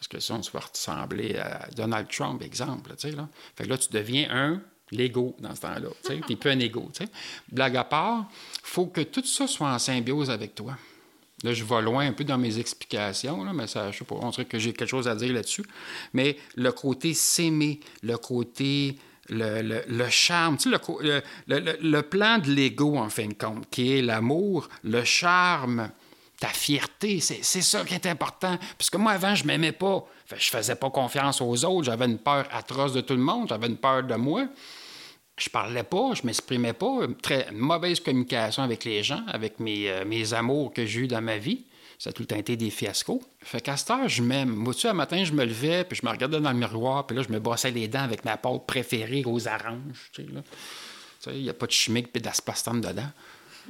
Parce que sinon, tu vas ressembler à Donald Trump, exemple. là. Fait que là, tu deviens un l'ego dans ce temps-là. Tu n'es plus un ego. Blague à part, il faut que tout ça soit en symbiose avec toi. Là, je vais loin un peu dans mes explications, là, mais ça, je sais pas, on dirait que j'ai quelque chose à dire là-dessus. Mais le côté s'aimer, le côté, le, le, charme, tu sais, le, le, plan de l'ego, en fin de compte, qui est l'amour, le charme, ta fierté, c'est ça qui est important. Parce que moi, avant, je m'aimais pas. je faisais pas confiance aux autres, j'avais une peur atroce de tout le monde, j'avais une peur de moi je parlais pas, je m'exprimais pas, très mauvaise communication avec les gens, avec mes, euh, mes amours que j'ai eus dans ma vie. Ça a tout le temps été des fiascos. Fait qu'à cette heure, je m'aime. Moi, tu sais, un matin, je me levais, puis je me regardais dans le miroir, puis là, je me brossais les dents avec ma pâte préférée aux oranges. Tu sais, il n'y a pas de chimique et d'aspartame dedans.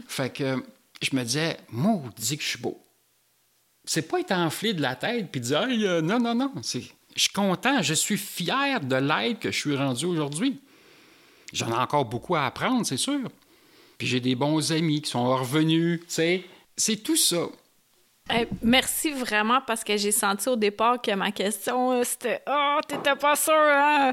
Fait que je me disais, maudit que je suis beau. C'est pas être enflé de la tête puis dire, euh, non, non, non. Je suis content, je suis fier de l'aide que je suis rendu aujourd'hui. J'en ai encore beaucoup à apprendre, c'est sûr. Puis j'ai des bons amis qui sont revenus, tu sais. C'est tout ça. Merci vraiment parce que j'ai senti au départ que ma question euh, c'était Oh, t'étais pas sûr, hein?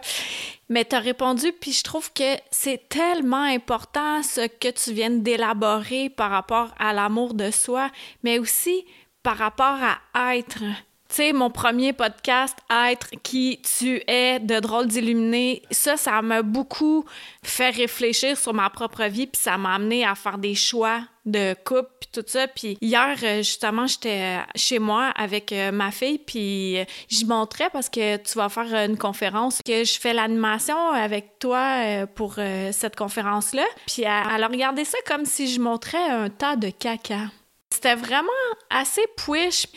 Mais t'as répondu, puis je trouve que c'est tellement important ce que tu viens d'élaborer par rapport à l'amour de soi, mais aussi par rapport à être. Tu sais, mon premier podcast, Être qui tu es, de drôle d'illuminé, ça, ça m'a beaucoup fait réfléchir sur ma propre vie, puis ça m'a amené à faire des choix de couple, puis tout ça. Puis hier, euh, justement, j'étais chez moi avec euh, ma fille, puis euh, j'y montrais parce que tu vas faire une conférence, que je fais l'animation avec toi pour cette conférence-là. Puis elle, a regardé ça comme si je montrais un tas de caca. C'était vraiment assez push.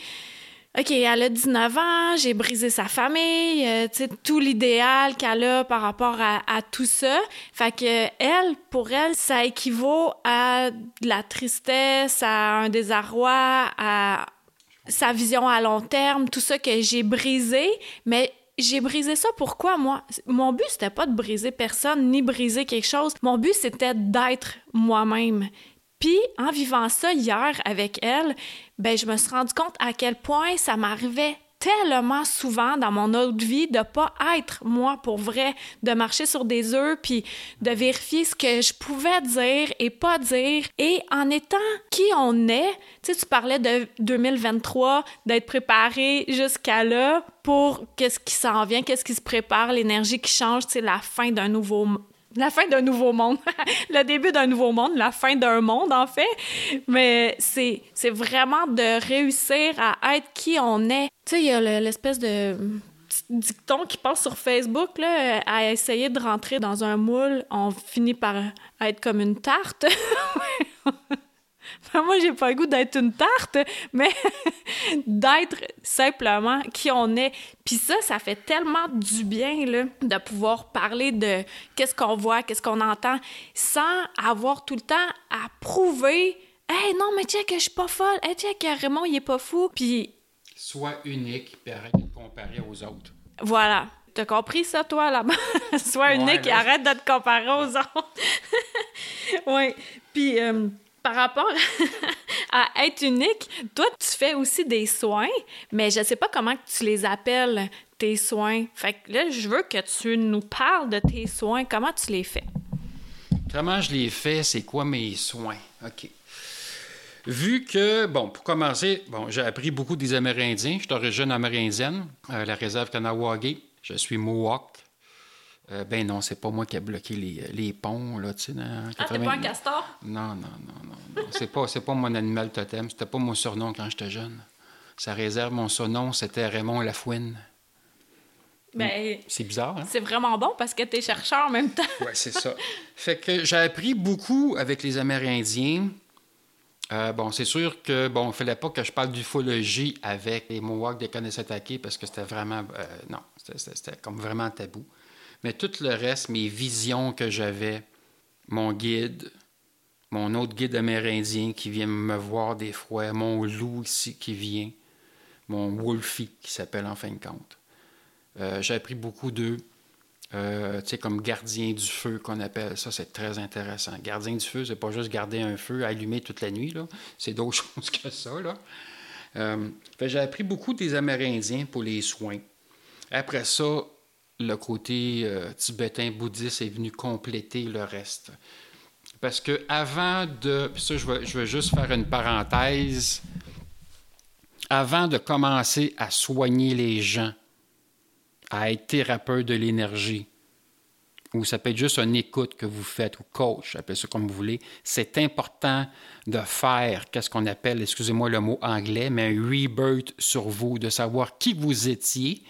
OK, elle a 19 ans, j'ai brisé sa famille, euh, tu sais, tout l'idéal qu'elle a par rapport à, tout ça. Fait que elle, pour elle, ça équivaut à de la tristesse, à un désarroi, à sa vision à long terme, tout ça que j'ai brisé, mais j'ai brisé ça pourquoi moi? Mon but c'était pas de briser personne ni briser quelque chose. Mon but c'était d'être moi-même puis en vivant ça hier avec elle, ben je me suis rendu compte à quel point ça m'arrivait tellement souvent dans mon autre vie de pas être moi pour vrai, de marcher sur des œufs puis de vérifier ce que je pouvais dire et pas dire. Et en étant qui on est, tu sais tu parlais de 2023 d'être préparé jusqu'à là pour qu'est-ce qui s'en vient, qu'est-ce qui se prépare, l'énergie qui change, c'est la fin d'un nouveau la fin d'un nouveau monde. le début d'un nouveau monde, la fin d'un monde, en fait. Mais c'est, vraiment de réussir à être qui on est. Tu sais, il y a l'espèce de dicton qui passe sur Facebook, là, à essayer de rentrer dans un moule, on finit par être comme une tarte. Moi, j'ai pas le goût d'être une tarte, mais d'être simplement qui on est. Puis ça, ça fait tellement du bien, là, de pouvoir parler de qu'est-ce qu'on voit, qu'est-ce qu'on entend, sans avoir tout le temps à prouver Hey, non, mais check, je suis pas folle. Hey, check, Raymond, il est pas fou. Puis. Sois unique, puis arrête de te comparer aux autres. Voilà. T'as compris ça, toi, là-bas? Sois unique et arrête de te comparer aux autres. oui. Puis, euh, par rapport à être unique, toi, tu fais aussi des soins, mais je sais pas comment tu les appelles, tes soins. Fait que là, je veux que tu nous parles de tes soins. Comment tu les fais? Comment je les fais? C'est quoi mes soins? OK. Vu que, bon, pour commencer, bon, j'ai appris beaucoup des Amérindiens. Je suis d'origine amérindienne, à la réserve Kanawagé. Je suis Mohawk. Euh, ben non, c'est pas moi qui ai bloqué les, les ponts, là, tu sais. Ah, t'es pas un castor? Non, non, non, non. non. c'est pas, pas mon animal totem. C'était pas mon surnom quand j'étais jeune. Sa réserve, mon surnom, c'était Raymond Lafouine. Ben, c'est bizarre, hein? C'est vraiment bon parce que t'es chercheur en même temps. oui, c'est ça. Fait que j'ai appris beaucoup avec les Amérindiens. Euh, bon, c'est sûr que, bon, il fallait pas que je parle d'ufologie avec les Mohawks des Kanesatake parce que c'était vraiment, euh, non, c'était comme vraiment tabou. Mais tout le reste, mes visions que j'avais, mon guide, mon autre guide amérindien qui vient me voir des fois, mon loup ici qui vient, mon Wolfie qui s'appelle en fin de compte. Euh, j'ai appris beaucoup d'eux. Euh, tu sais, comme gardien du feu qu'on appelle ça, c'est très intéressant. Gardien du feu, c'est pas juste garder un feu allumé toute la nuit, là. C'est d'autres choses que ça, là. Euh, j'ai appris beaucoup des Amérindiens pour les soins. Après ça, le côté euh, tibétain bouddhiste est venu compléter le reste. Parce que avant de. ça, je veux juste faire une parenthèse. Avant de commencer à soigner les gens, à être thérapeute de l'énergie, ou ça peut être juste une écoute que vous faites, ou coach, appelez ça comme vous voulez, c'est important de faire, qu'est-ce qu'on appelle, excusez-moi le mot anglais, mais un rebirth sur vous, de savoir qui vous étiez,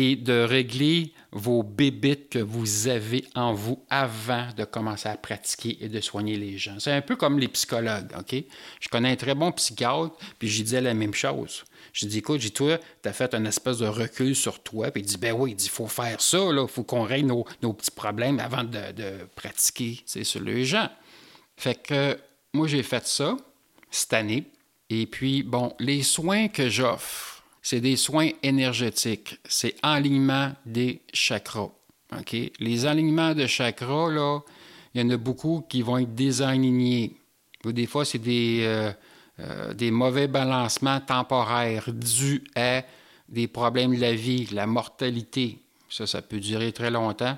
et de régler vos bébites que vous avez en vous avant de commencer à pratiquer et de soigner les gens. C'est un peu comme les psychologues, OK? Je connais un très bon psychiatre, puis j'ai dit la même chose. J'ai dit, écoute, j'ai toi, tu as fait un espèce de recul sur toi, puis il dit, ben oui, il dit, faut faire ça, il faut qu'on règle nos, petits problèmes avant de, de pratiquer sur les gens. Fait que moi, j'ai fait ça cette année. Et puis, bon, les soins que j'offre, c'est des soins énergétiques. C'est alignement des chakras. Les alignements de chakras, il y en a beaucoup qui vont être désalignés. Des fois, c'est des, euh, euh, des mauvais balancements temporaires dus à des problèmes de la vie, la mortalité. Ça, ça peut durer très longtemps.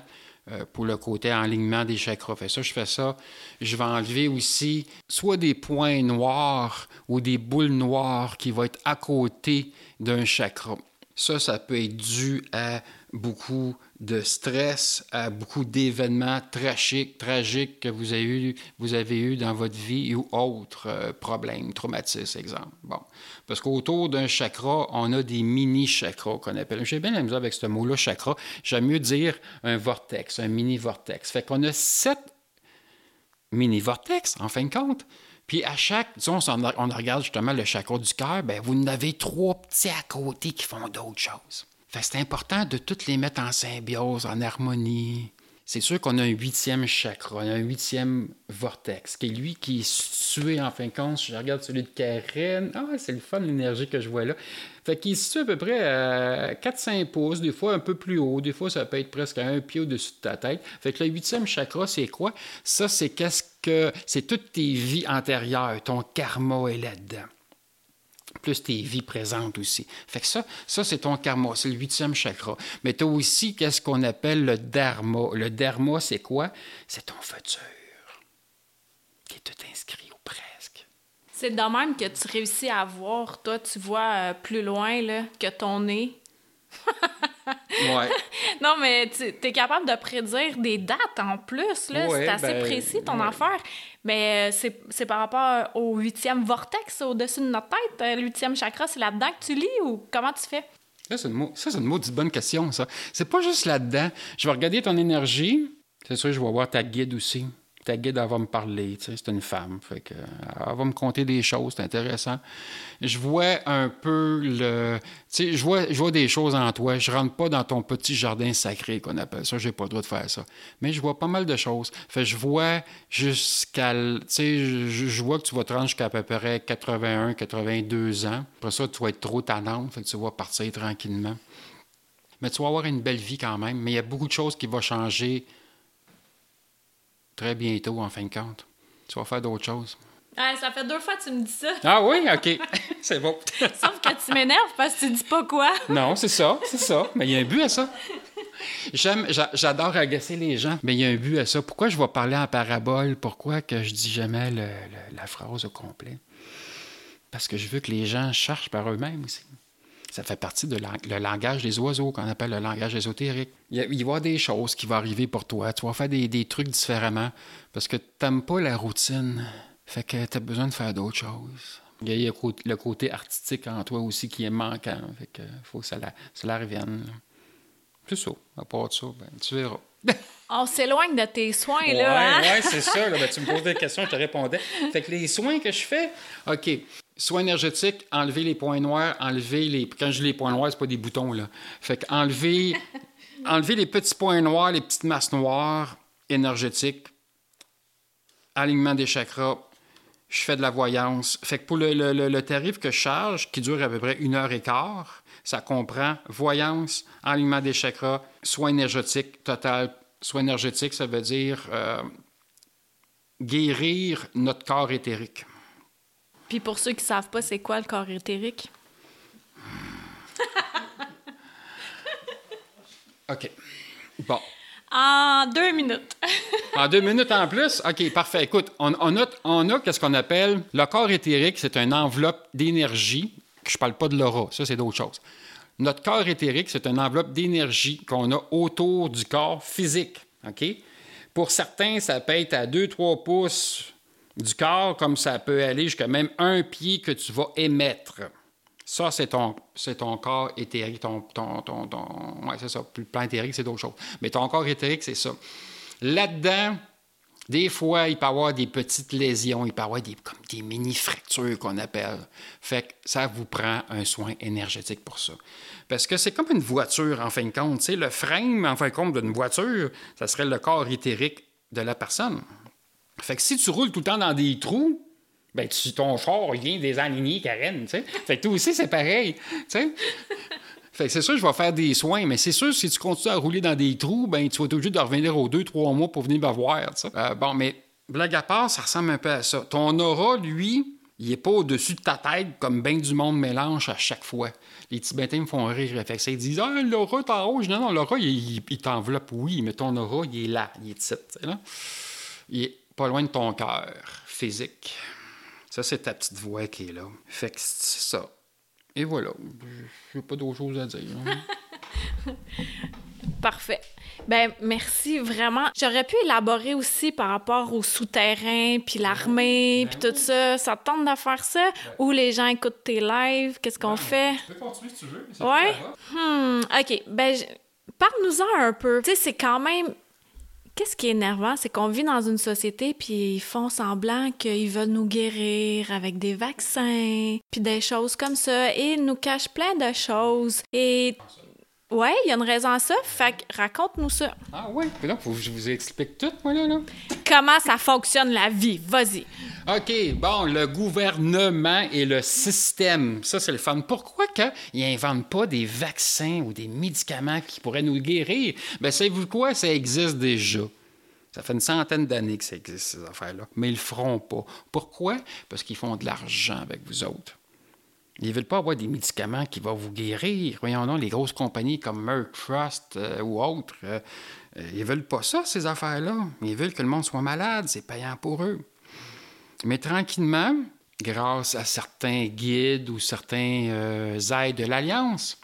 Euh, pour le côté alignement des chakras. Fait ça, je fais ça. Je vais enlever aussi soit des points noirs ou des boules noires qui vont être à côté d'un chakra. Ça, ça peut être dû à beaucoup de stress, à beaucoup d'événements tragiques, tragiques que vous avez eu, vous avez eu dans votre vie ou autres euh, problèmes, traumatismes, exemple. Bon. Parce qu'autour d'un chakra, on a des mini-chakras qu'on appelle. J'ai bien la avec ce mot-là, chakra. J'aime mieux dire un vortex, un mini-vortex. Fait qu'on a sept mini-vortex, en fin de compte. Puis à chaque, disons, on, regarde justement le chakra du cœur, ben vous en avez trois petits à côté qui font d'autres choses. C'est important de toutes les mettre en symbiose, en harmonie. C'est sûr qu'on a un huitième chakra, un huitième vortex, qui est lui qui est situé en fin de compte. Je regarde celui de Karen. Ah, c'est le fun, l'énergie que je vois là. Fait qu'il est situé à peu près à 4-5 pouces, des fois un peu plus haut, des fois ça peut être presque à un pied au-dessus de ta tête. Fait que le huitième chakra, c'est quoi? Ça, c'est qu'est-ce que. C'est toutes tes vies antérieures, ton karma est là-dedans plus tes vies présentes aussi. Fait que ça, ça c'est ton karma, c'est le huitième chakra. Mais tu as aussi qu'est-ce qu'on appelle le dharma. Le dharma, c'est quoi? C'est ton futur, qui est tout inscrit ou presque. C'est de même que tu réussis à voir, toi, tu vois euh, plus loin là, que ton nez. ouais. Non, mais tu es capable de prédire des dates en plus. Là. c'est assez ben, précis ton affaire. Mais euh, c'est par rapport au huitième vortex au-dessus de notre tête. Euh, le huitième chakra, c'est là-dedans que tu lis ou comment tu fais? Ça, c'est une, une maudite bonne question, ça. C'est pas juste là-dedans. Je vais regarder ton énergie. C'est sûr, je vais voir ta guide aussi. Ta guide, elle va me parler, tu sais, c'est une femme. Fait que, elle va me conter des choses, c'est intéressant. Je vois un peu le. Tu sais, je vois, je vois des choses en toi. Je rentre pas dans ton petit jardin sacré qu'on appelle ça. J'ai pas le droit de faire ça. Mais je vois pas mal de choses. Fait je vois jusqu'à. Tu sais, je, vois que tu vas te rendre jusqu'à à peu près 81, 82 ans. Après ça, tu vas être trop tannante. Fait que tu vas partir tranquillement. Mais tu vas avoir une belle vie quand même. Mais il y a beaucoup de choses qui vont changer très bientôt, en fin de compte. Tu vas faire d'autres choses. Ah, ça fait deux fois que tu me dis ça. Ah oui, OK. c'est bon. Sauf que tu m'énerves parce que tu dis pas quoi. non, c'est ça, c'est ça. Mais il y a un but à ça. J'aime, j'adore agacer les gens, mais il y a un but à ça. Pourquoi je vais parler en parabole? Pourquoi que je dis jamais la phrase au complet? Parce que je veux que les gens cherchent par eux-mêmes aussi. Ça fait partie de le langage des oiseaux, qu'on appelle le langage ésotérique. Il, y va y des choses qui vont arriver pour toi. Tu vas faire des, trucs différemment parce que tu n'aimes pas la routine. Fait que tu as besoin de faire d'autres choses. Il y a le côté artistique en toi aussi qui est manquant. Fait que faut que ça la, ça la revienne. C'est ça. À part ça, ben, tu verras. On s'éloigne de tes soins, là. Oui, hein? c'est ça. Ben, tu me poses des questions, je te répondais. Fait que les soins que je fais, OK. Soins énergétiques, enlever les points noirs, enlever les. Quand je dis les points noirs, c'est pas des boutons, là. Fait que enlever, enlever les petits points noirs, les petites masses noires énergétiques, alignement des chakras, je fais de la voyance. Fait que pour le, le, tarif que je charge, qui dure à peu près une heure et quart, ça comprend voyance, alignement des chakras, soins énergétiques total. Soins énergétiques, ça veut dire euh, guérir notre corps éthérique. Puis pour ceux qui ne savent pas, c'est quoi le corps éthérique? OK. Bon. En deux minutes. en deux minutes en plus? OK, parfait. Écoute, on, a, on a qu'est-ce qu'on appelle le corps éthérique, c'est une enveloppe d'énergie. Je ne parle pas de l'aura, ça, c'est d'autres choses. Notre corps éthérique, c'est une enveloppe d'énergie qu'on a autour du corps physique. OK? Pour certains, ça peut être à 2-3 pouces du corps, comme ça peut aller jusqu'à même un pied que tu vas émettre. Ça, c'est ton, ton corps éthérique, ton, ton, ton, ouais, c'est ça. Le plan éthérique, c'est d'autres choses. Mais ton corps éthérique, c'est ça. Là-dedans, des fois, il peut y avoir des petites lésions, il peut y avoir des, comme des mini-fractures qu'on appelle. Fait que ça vous prend un soin énergétique pour ça. Parce que c'est comme une voiture, en fin de compte. le frame, en fin de compte, d'une voiture, ça serait le corps éthérique de la personne. Fait que si tu roules tout le temps dans des trous, ben tu, ton char vient désaligner, Karen, tu sais. Fait que toi aussi, c'est pareil. C'est sûr, je vais faire des soins, mais c'est sûr, si tu continues à rouler dans des trous, ben tu vas être obligé de revenir aux deux, trois mois pour venir me voir. Euh, bon, mais blague à part, ça ressemble un peu à ça. Ton aura, lui, il n'est pas au-dessus de ta tête comme bien du monde mélange à chaque fois. Les Tibétains me font rire. Fait que ils disent Ah, l'aura est en rouge. Non, non, l'aura, il, t'enveloppe, oui, mais ton aura, il est là, il est titre. Là. Il est pas loin de ton cœur physique. Ça, c'est ta petite voix qui est là. Fait que c'est ça. Et voilà. J'ai pas d'autre chose à dire. Hein. Parfait. Ben merci vraiment. J'aurais pu élaborer aussi par rapport au souterrain, puis l'armée, puis tout ça. Ça te tente de faire ça? Ou les gens écoutent tes lives? Qu'est-ce qu'on fait? Tu peux continuer si tu veux. ouais? Hmm, OK. Ben, parle-nous-en un peu. Tu sais, c'est quand même Qu'est-ce qui est énervant, c'est qu'on vit dans une société puis ils font semblant qu'ils veulent nous guérir avec des vaccins puis des choses comme ça et ils nous cachent plein de choses. Et Ouais, il y a une raison à ça. Fait que raconte-nous ça. Ah oui? là, faut que je vous explique tout, moi, là, là. Comment ça fonctionne la vie? Vas-y. OK, bon, le gouvernement et le système, ça, c'est le fun. Pourquoi qu'ils n'inventent pas des vaccins ou des médicaments qui pourraient nous guérir? Bien, savez-vous quoi? Ça existe déjà. Ça fait une centaine d'années que ça existe, ces affaires-là. Mais ils le feront pas. Pourquoi? Parce qu'ils font de l'argent avec vous autres. Ils ne veulent pas avoir des médicaments qui vont vous guérir. Voyons donc, les grosses compagnies comme Merck Trust euh, ou autres, euh, euh, ils veulent pas ça, ces affaires-là. Ils veulent que le monde soit malade, c'est payant pour eux. Mais tranquillement, grâce à certains guides ou certains aides de l'Alliance,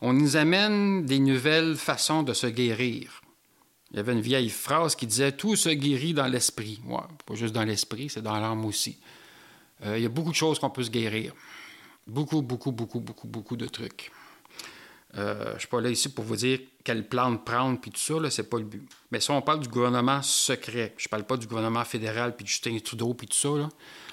on nous amène des nouvelles façons de se guérir. Il y avait une vieille phrase qui disait Tout se guérit dans l'esprit. Ouais, pas juste dans l'esprit, c'est dans l'âme aussi. il y a beaucoup de choses qu'on peut se guérir. Beaucoup, beaucoup, beaucoup, beaucoup, beaucoup de trucs. Euh, je ne suis pas là ici pour vous dire quel plan de prendre, puis tout ça, là, c'est pas le but. Mais si on parle du gouvernement secret, je parle pas du gouvernement fédéral, puis Justin Trudeau, puis tout ça, là,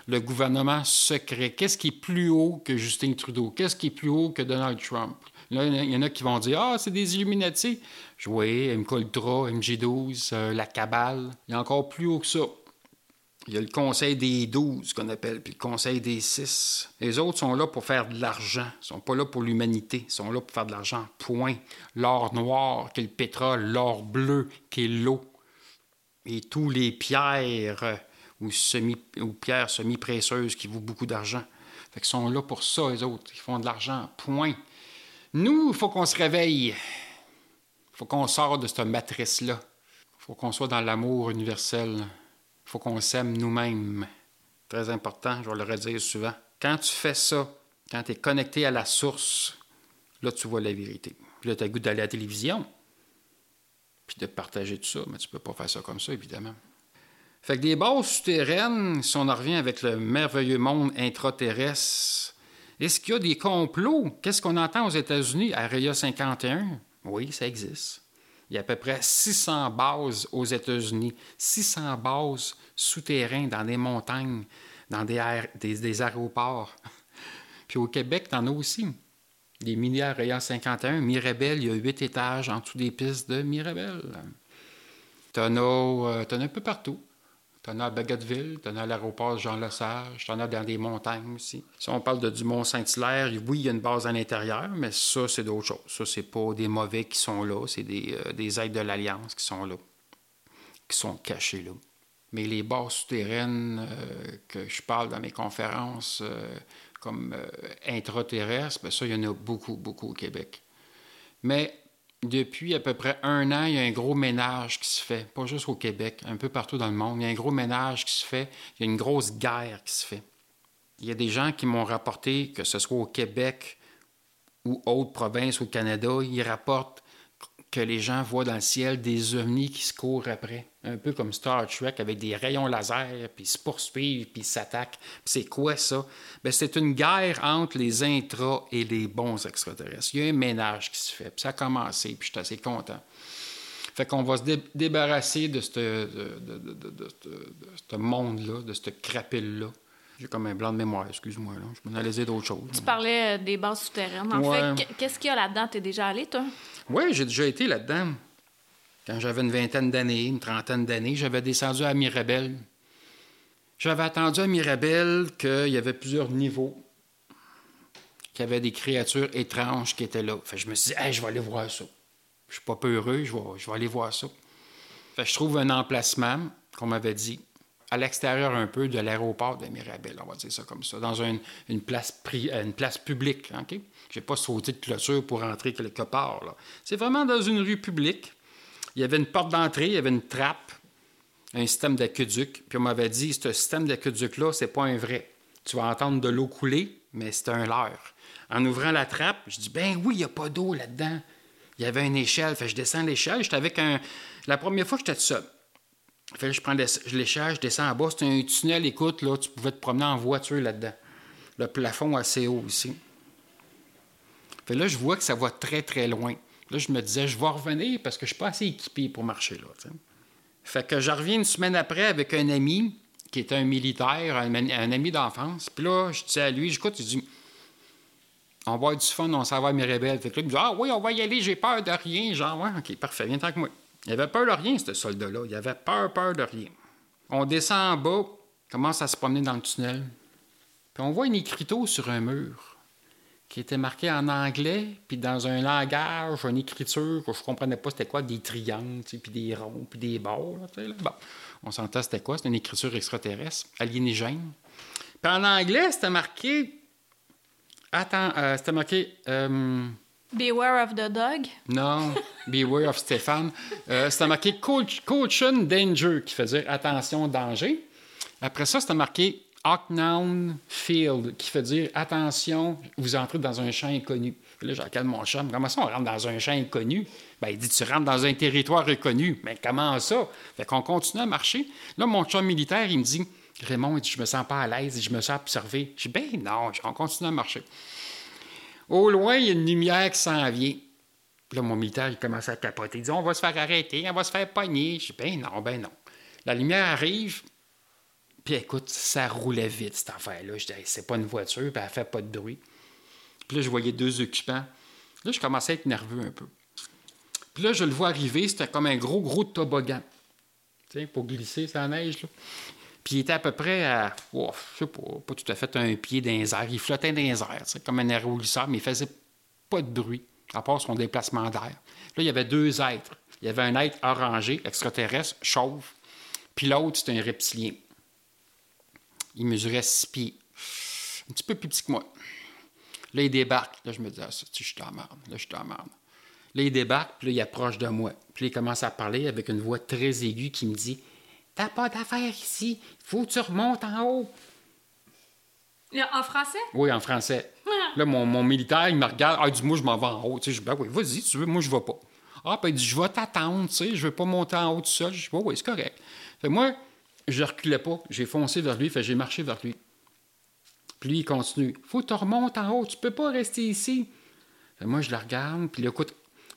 le gouvernement secret, qu'est-ce qui est plus haut que Justin Trudeau? Qu'est-ce qui est plus haut que Donald Trump? Là, il y en a qui vont dire Ah, c'est des Illuminati. Oui, MK-Ultra, MG12, euh, la Cabale. Il y a encore plus haut que ça. Il y a le Conseil des 12 qu'on appelle, puis le Conseil des 6. Les autres sont là pour faire de l'argent. Ils sont pas là pour l'humanité. Ils sont là pour faire de l'argent. Point. L'or noir, qui est le pétrole, l'or bleu, qui est l'eau. Et tous les pierres euh, ou, semi, ou pierres semi-précieuses qui vaut beaucoup d'argent. Fait qu'ils sont là pour ça, les autres. Ils font de l'argent. Point. Nous, il faut qu'on se réveille. Il faut qu'on sorte de cette matrice-là. Il faut qu'on soit dans l'amour universel. Il faut qu'on s'aime nous-mêmes. Très important, je vais le redire souvent. Quand tu fais ça, quand tu es connecté à la source, là, tu vois la vérité. Puis là, tu as goût d'aller à la télévision, puis de partager tout ça, mais tu peux pas faire ça comme ça, évidemment. Fait que des bases souterraines, si on en revient avec le merveilleux monde intraterrestre, est-ce qu'il y a des complots? Qu'est-ce qu'on entend aux États-Unis? Area 51? Oui, ça existe. Il y a à peu près 600 bases aux États-Unis, 600 bases souterraines dans des montagnes, dans des, aéroports. Puis au Québec, tu en as aussi. Des mini Area 51, Mirabel, il y a huit étages en dessous des pistes de Mirabel. Tu en, euh, as un peu partout. Tu en as à Bagotville, tu en as à l'aéroport Jean-Lesage, tu en as dans des montagnes aussi. Si on parle de du Mont-Saint-Hilaire, oui, il y a une base à l'intérieur, mais ça, c'est d'autres choses. Ça, c'est pas des mauvais qui sont là, c'est des, euh, des aides de l'Alliance qui sont là, qui sont cachés là. Mais les bases souterraines euh, que je parle dans mes conférences, euh, comme intraterrestres, bien, ça, il y en a beaucoup, beaucoup au Québec. Mais depuis à peu près un an, il y a un gros ménage qui se fait, pas juste au Québec, un peu partout dans le monde. Il y a un gros ménage qui se fait, il y a une grosse guerre qui se fait. Il y a des gens qui m'ont rapporté, que ce soit au Québec ou autres provinces au Canada, ils rapportent que les gens voient dans le ciel des ovnis qui se courent après. Un peu comme Star Trek avec des rayons laser, puis ils se poursuivent, puis ils s'attaquent. c'est quoi ça? Ben, c'est une guerre entre les intras et les bons extraterrestres. Il y a un ménage qui se fait, puis ça a commencé, puis je suis assez content. Fait qu'on va se débarrasser de ce monde-là, de ce crapule-là. J'ai comme un blanc de mémoire, excuse-moi. Je m'en allais d'autres choses. Tu parlais euh, des bases souterraines. En fait, qu'est-ce qu'il y a là-dedans? Tu es déjà allé, toi? Oui, j'ai déjà été là-dedans. Quand j'avais une vingtaine d'années, une trentaine d'années, j'avais descendu à Mirabel. J'avais attendu à Mirabel qu'il y avait plusieurs niveaux, qu'il y avait des créatures étranges qui étaient là. Fait je me suis dit, je vais aller voir ça. Je suis pas peureux, je vais, je vais aller voir ça. Fait je trouve un emplacement, qu'on m'avait dit, à l'extérieur un peu de l'aéroport de Mirabel, on va dire ça comme ça, dans une, place, publique. OK? Je n'ai pas sauté de clôture pour entrer quelque part. C'est vraiment dans une rue publique. Il y avait une porte d'entrée, il y avait une trappe, un système d'aqueduc. Puis on m'avait dit, ce système d'aqueduc-là, c'est pas un vrai. Tu vas entendre de l'eau couler, mais c'est un leurre. En ouvrant la trappe, je dis, ben oui, il n'y a pas d'eau là-dedans. Il y avait une échelle. Fait je descends l'échelle. J'étais avec un. La première fois, j'étais tout seul. Fait je prends l'échelle, je descends en bas. C'est un tunnel, écoute, là, tu pouvais te promener en voiture là-dedans. Le plafond assez haut ici. Fait là, je vois que ça va très, très loin. Là, je me disais, je vais revenir parce que je suis pas assez équipé pour marcher là. Fait que je reviens une semaine après avec un ami qui était un militaire, un, ami d'enfance. Puis là, je dis à lui, j'écoute, il dit, on va avoir du fun, on s'en va à Mirabel. Fait que là, il me dit, ah oui, on va y aller, j'ai peur de rien. Genre, ouais, OK, parfait, viens avec moi. Il avait peur de rien, ce soldat-là. Il avait peur, peur de rien. On descend en bas, commence à se promener dans le tunnel. Puis on voit une écriteau sur un mur qui était marqué en anglais, puis dans un langage, une écriture que je comprenais pas c'était quoi, des triangles, puis des ronds, puis des bords. On s'entend c'était quoi, c'était une écriture extraterrestre, aliénigène. Puis en anglais, c'était marqué... Attends, euh, c'était marqué... Euh, Beware of the dog? Non, Beware of Stéphane. Euh, c'était marqué Caution Danger, qui faisait attention, danger. Après ça, c'était marqué Ocknown Field, qui veut dire attention, vous entrez dans un champ inconnu. là, regardé mon chum, comment ça on rentre dans un champ inconnu? Ben, il dit tu rentres dans un territoire reconnu. Mais comment ça? Fait qu'on continue à marcher. Là, mon chum militaire, il me dit Raymond, je me sens pas à l'aise, je me sens observé. Je dis ben non, on continue à marcher. Au loin, il y a une lumière qui s'en vient. Puis là, mon militaire, il commence à capoter. Il dit On va se faire arrêter, on va se faire pogner. Je dis Ben non, ben non. La lumière arrive, puis écoute, ça roulait vite, cette affaire-là. Je dis C'est pas une voiture, puis elle fait pas de bruit. Puis là, je voyais deux occupants. Là, je commençais à être nerveux un peu. Puis là, je le vois arriver, c'était comme un gros, gros toboggan. Tu sais, pour glisser sa neige, là. Puis il était à peu près à, oh, je sais pas, pas tout à fait un pied dans les airs. Il flottait dans les airs, comme un aéroglisseur, mais il faisait pas de bruit, à part son déplacement d'air. Là, il y avait deux êtres. Il y avait un être orangé, extraterrestre, chauve, puis l'autre, c'était un reptilien. Il mesurait six pieds. Un petit peu plus petit que moi. Là, il débarque. Là, je me dis, ah, ça, je suis en merde. Là, je suis. Là, il débarque, puis là, il approche de moi. Puis là, il commence à parler avec une voix très aiguë qui me dit T'as pas d'affaires ici. Faut que tu remontes en haut. En français? Oui, en français. Là, mon, mon, militaire, il me regarde. Ah, il dit, moi, je m'en vais en haut. Tu sais, je dis, ben oui, vas-y, tu veux, moi, je vais pas. Ah, puis il dit, je vais t'attendre, tu sais, je vais pas monter en haut tout seul. Je dis, oui, oui, c'est correct. Fait moi, je reculais pas. J'ai foncé vers lui, fait j'ai marché vers lui. Puis lui, il continue. Faut que tu remontes en haut, tu peux pas rester ici. Fait moi, je le regarde, puis écoute,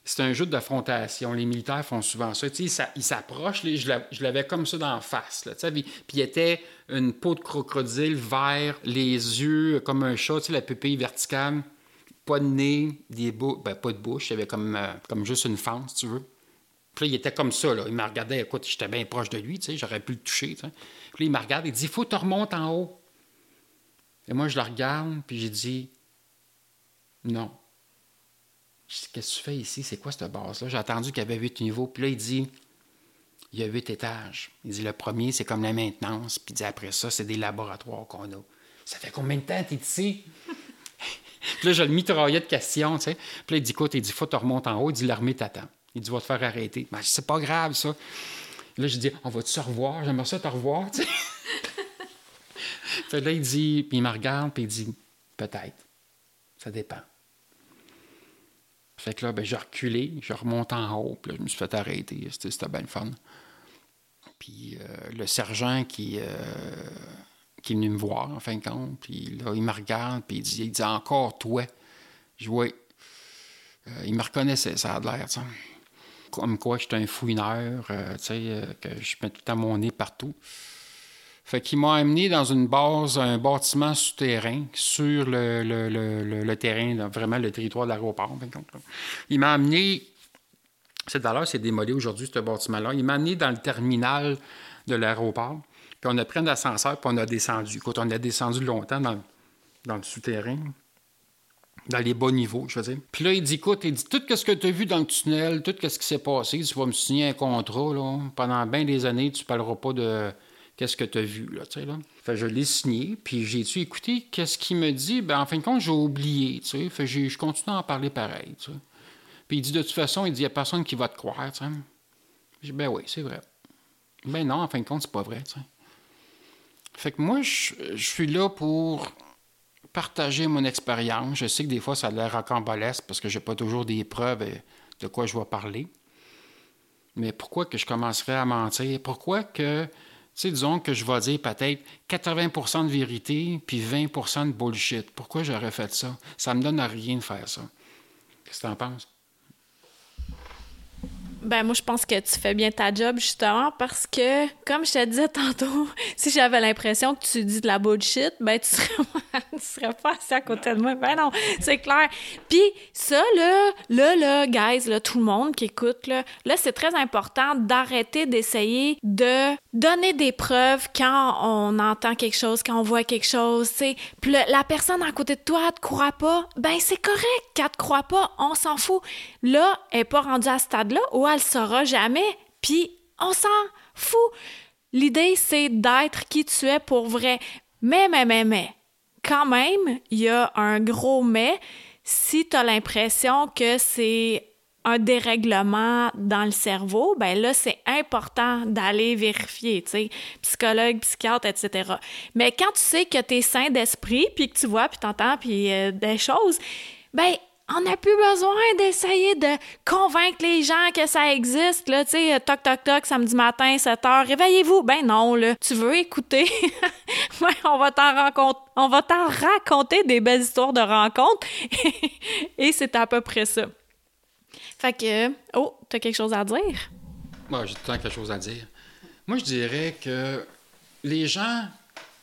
c'est un jeu d'affrontation. Les militaires font souvent ça. Tu sais, ils s'approchent. Je l'avais comme ça d'en face. Tu sais, puis il était une peau de crocodile vert, les yeux comme un chat, tu sais, la pupille verticale, pas de nez, des ben, pas de bouche. Il avait comme, euh, comme juste une fente, si tu veux. Puis là, il était comme ça. Là. Il me regardait. Écoute, j'étais bien proche de lui. J'aurais pu le toucher. Puis là, il me regarde. Il dit faut que tu remontes en haut. Et moi, je le regarde. Puis j'ai dit Non. Qu'est-ce que tu fais ici? C'est quoi cette base-là? J'ai attendu qu'il y avait huit niveaux. Puis là, il dit il y a huit étages. Il dit le premier, c'est comme la maintenance. Puis il dit après ça, c'est des laboratoires qu'on a. Ça fait combien de temps tu es ici? puis là, je le mitraillais de questions. Puis là, il dit écoute, il dit faut que tu remontes en haut. Il dit l'armée t'attend. Il dit va te faire arrêter. Ben, c'est pas grave, ça. Là, je dis on va-tu se revoir? J'aimerais ça te revoir, tu sais. là, il dit, puis il me regarde, puis il dit peut-être. Ça dépend. Fait que là, ben, j'ai reculé, je remonte en haut, puis là, je me suis fait arrêter. C'était bien fun. Puis euh, le sergent qui, euh, qui est venu me voir, en fin de compte, puis là, il me regarde, puis il dit, il dit encore toi. Je vois. Euh, il me reconnaissait, ça a l'air, Comme quoi, j'étais un fouineur, tu sais, que je mets tout à mon nez partout. Fait qu'il m'a amené dans une base, un bâtiment souterrain sur le, terrain, vraiment le territoire de l'aéroport. Il m'a amené, cette valeur s'est démoli aujourd'hui, ce bâtiment-là. Il m'a amené dans le terminal de l'aéroport. Puis on a pris un ascenseur, puis on a descendu. Quand on a descendu longtemps dans, dans le souterrain, dans les bas niveaux, je veux dire. Puis là, il dit, écoute, il dit, tout ce que tu as vu dans le tunnel, tout ce qui s'est passé, tu vas me signer un contrat, là. Pendant bien des années, tu ne parleras pas de qu'est-ce que tu as vu, là, tu sais, là? Je l'ai signé, puis j'ai-tu écouté qu'est-ce qu'il me dit? Ben, en fin de compte, j'ai oublié, tu sais. Je continue à en parler pareil, tu sais. Puis il dit, de toute façon, il dit, il n'y a personne qui va te croire, tu sais. J'ai ben oui, c'est vrai. Ben non, en fin de compte, c'est pas vrai, tu sais. Fait que moi, je, suis là pour partager mon expérience. Je sais que des fois, ça a l'air rocambolesque parce que j'ai pas toujours des preuves de quoi je vais parler. Mais pourquoi que je commencerais à mentir? Pourquoi que sais, disons que je vais dire peut-être 80% de vérité puis 20% de bullshit. Pourquoi j'aurais fait ça? Ça me donne à rien de faire ça. Qu'est-ce que tu en penses? Ben moi je pense que tu fais bien ta job justement parce que comme je te disais tantôt, si j'avais l'impression que tu dis de la bullshit, ben tu serais, tu serais pas assis à côté de moi. Ben non, c'est clair. Puis ça là, là là guys, là tout le monde qui écoute là, là c'est très important d'arrêter d'essayer de donner des preuves quand on entend quelque chose, quand on voit quelque chose, tu sais. Puis la personne à côté de toi elle te croit pas, ben c'est correct qu'elle te croit pas, on s'en fout. Là, elle est pas rendue à ce stade-là elle le saura jamais, puis on s'en fout. L'idée, c'est d'être qui tu es pour vrai. Mais, mais, mais, mais, quand même, il y a un gros mais si tu as l'impression que c'est un dérèglement dans le cerveau, ben là, c'est important d'aller vérifier, tu sais, psychologue, psychiatre, etc. Mais quand tu sais que tu es sain d'esprit, puis que tu vois, puis t'entends, puis euh, des choses, ben on n'a plus besoin d'essayer de convaincre les gens que ça existe, là, tu sais, toc, toc, toc, samedi matin, 7 heures, réveillez-vous. Ben non, là, tu veux écouter? on va t'en raconter, des belles histoires de rencontres. Et c'est à peu près ça. Fait que, oh, t'as quelque chose à dire? Moi, j'ai tout quelque chose à dire. Moi, je dirais que les gens,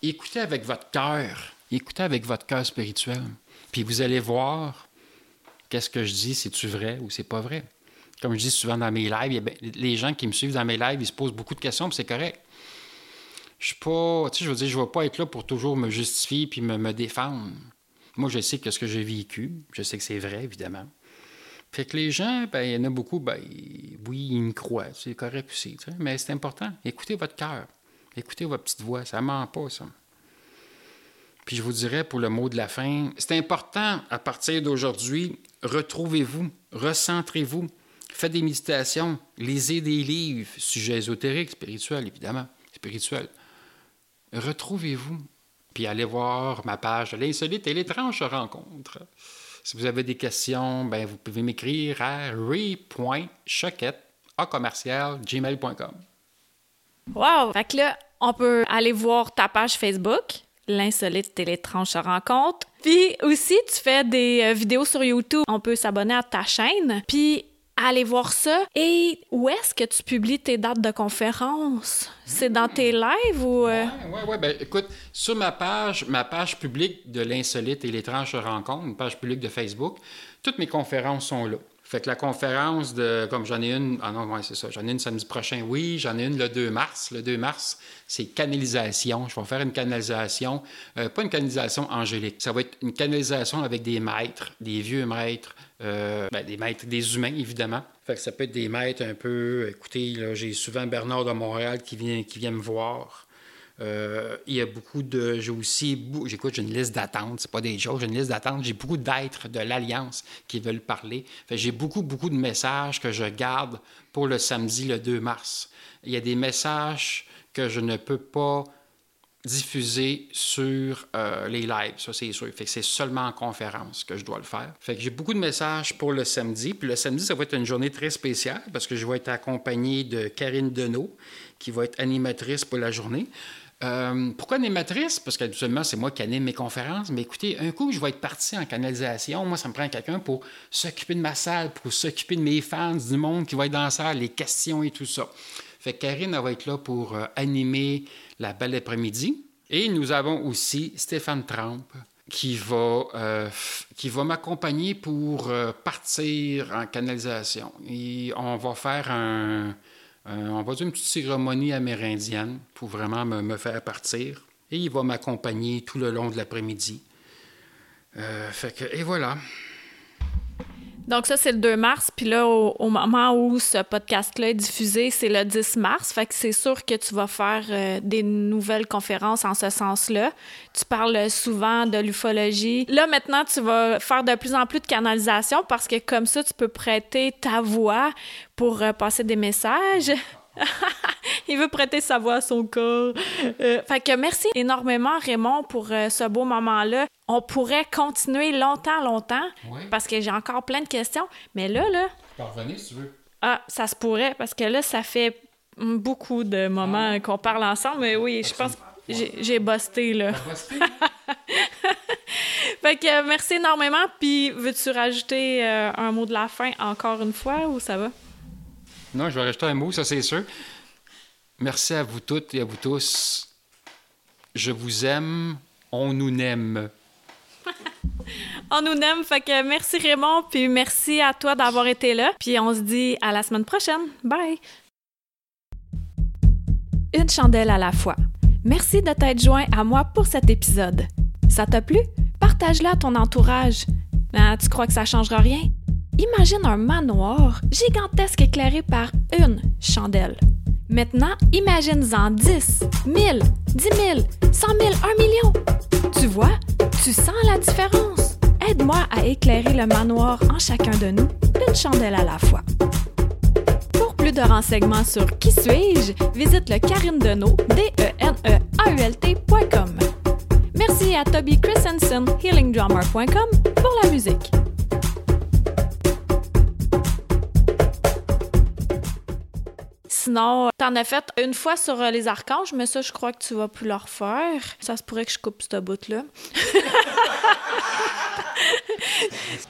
écoutez avec votre cœur, écoutez avec votre cœur spirituel. Puis vous allez voir qu'est-ce que je dis, c'est-tu vrai ou c'est pas vrai? Comme je dis souvent dans mes lives, les gens qui me suivent dans mes lives, ils se posent beaucoup de questions, puis c'est correct. Je suis pas, tu je veux dire, je vais pas être là pour toujours me justifier puis me, me défendre. Moi, je sais que ce que j'ai vécu, je sais que c'est vrai, évidemment. Fait que les gens, ben, il y en a beaucoup, ben, oui, ils me croient, c'est correct aussi, mais c'est important. Écoutez votre cœur, écoutez votre petite voix, ça ment pas, ça. Puis je vous dirais pour le mot de la fin, c'est important à partir d'aujourd'hui, retrouvez-vous, recentrez-vous, faites des méditations, lisez des livres, sujets ésotériques, spirituels, évidemment, spirituels. Retrouvez-vous, puis allez voir ma page l'insolite et l'étrange rencontre. Si vous avez des questions, ben, vous pouvez m'écrire à re.choquette à commercial gmail.com. Wow! Fait que là, on peut aller voir ta page Facebook, l'insolite et l'étrange rencontre. Puis aussi, tu fais des euh, vidéos sur YouTube. On peut s'abonner à ta chaîne. Puis aller voir ça. Et où est-ce que tu publies tes dates de conférence? C'est dans tes lives ou... Euh? Oui, oui, Ben, écoute, sur ma page, ma page publique de l'insolite et l'étrange rencontre, une page publique de Facebook, toutes mes conférences sont là. Fait que la conférence de, comme j'en ai une, ah non, c'est ça, j'en ai une samedi prochain, oui, j'en ai une le 2 mars. Le 2 mars, c'est canalisation. Je vais faire une canalisation, euh, pas une canalisation angélique, ça va être une canalisation avec des maîtres, des vieux maîtres, euh, ben, des maîtres, des humains, évidemment. Fait que ça peut être des maîtres un peu. Écoutez, j'ai souvent Bernard de Montréal qui vient, qui vient me voir. Euh, il y a beaucoup de. J'ai aussi. J'écoute, j'ai une liste d'attente. C'est pas des choses, j'ai une liste d'attente. J'ai beaucoup d'êtres de l'Alliance qui veulent parler. J'ai beaucoup, beaucoup de messages que je garde pour le samedi, le 2 mars. Il y a des messages que je ne peux pas diffusé sur euh, les lives, ça c'est sûr. Fait que c'est seulement en conférence que je dois le faire. Fait que j'ai beaucoup de messages pour le samedi. Puis le samedi, ça va être une journée très spéciale parce que je vais être accompagné de Karine Deneau, qui va être animatrice pour la journée. Euh, pourquoi animatrice? Parce qu'habituellement, c'est moi qui anime mes conférences. Mais écoutez, un coup, je vais être parti en canalisation. Moi, ça me prend quelqu'un pour s'occuper de ma salle, pour s'occuper de mes fans, du monde qui va être dans la salle, les questions et tout ça. Fait que Karine va être là pour euh, animer la belle après-midi. Et nous avons aussi Stéphane Tramp qui va, euh, qui va m'accompagner pour partir en canalisation. Et on va faire un, on va dire une petite cérémonie amérindienne pour vraiment me, faire partir. Et il va m'accompagner tout le long de l'après-midi. que, et voilà. Donc ça, c'est le 2 mars. Puis là, au, moment où ce podcast-là est diffusé, c'est le 10 mars. Fait que c'est sûr que tu vas faire euh, des nouvelles conférences en ce sens-là. Tu parles souvent de l'ufologie. Là, maintenant, tu vas faire de plus en plus de canalisation parce que comme ça, tu peux prêter ta voix pour euh, passer des messages. il veut prêter sa voix à son corps. Euh, fait que merci énormément, Raymond, pour ce beau moment-là. On pourrait continuer longtemps, longtemps, parce que j'ai encore plein de questions. Mais là, là... Tu peux revenir si tu veux. Ah, ça se pourrait, parce que là, ça fait beaucoup de moments ah. qu'on parle ensemble. Mais oui, je pense que j'ai busté, là. fait que merci énormément. Puis, veux-tu rajouter euh, un mot de la fin encore une fois ou ça va? Non, je vais rajouter un mot, ça c'est sûr. Merci à vous toutes et à vous tous. Je vous aime. On nous aime. On nous aime. Fait que merci Raymond, puis merci à toi d'avoir été là. Puis on se dit à la semaine prochaine. Bye! Une chandelle à la fois. Merci de t'être joint à moi pour cet épisode. Ça t'a plu? Partage-la à ton entourage. Ah, tu crois que ça changera rien? Imagine un manoir gigantesque éclairé par une chandelle. Maintenant, imagine-en 10, 1000, 10 000, 100 000, 1 million. Tu vois, tu sens la différence. Aide-moi à éclairer le manoir en chacun de nous, une chandelle à la fois. Pour plus de renseignements sur Qui suis-je, visite le Karine Deneau, d e n e a u l Merci à Toby Christensen, healingdrummer.com, pour la musique. Sinon, t'en as fait une fois sur euh, les archanges, mais ça, je crois que tu vas plus le refaire. Ça se pourrait que je coupe ce bout-là.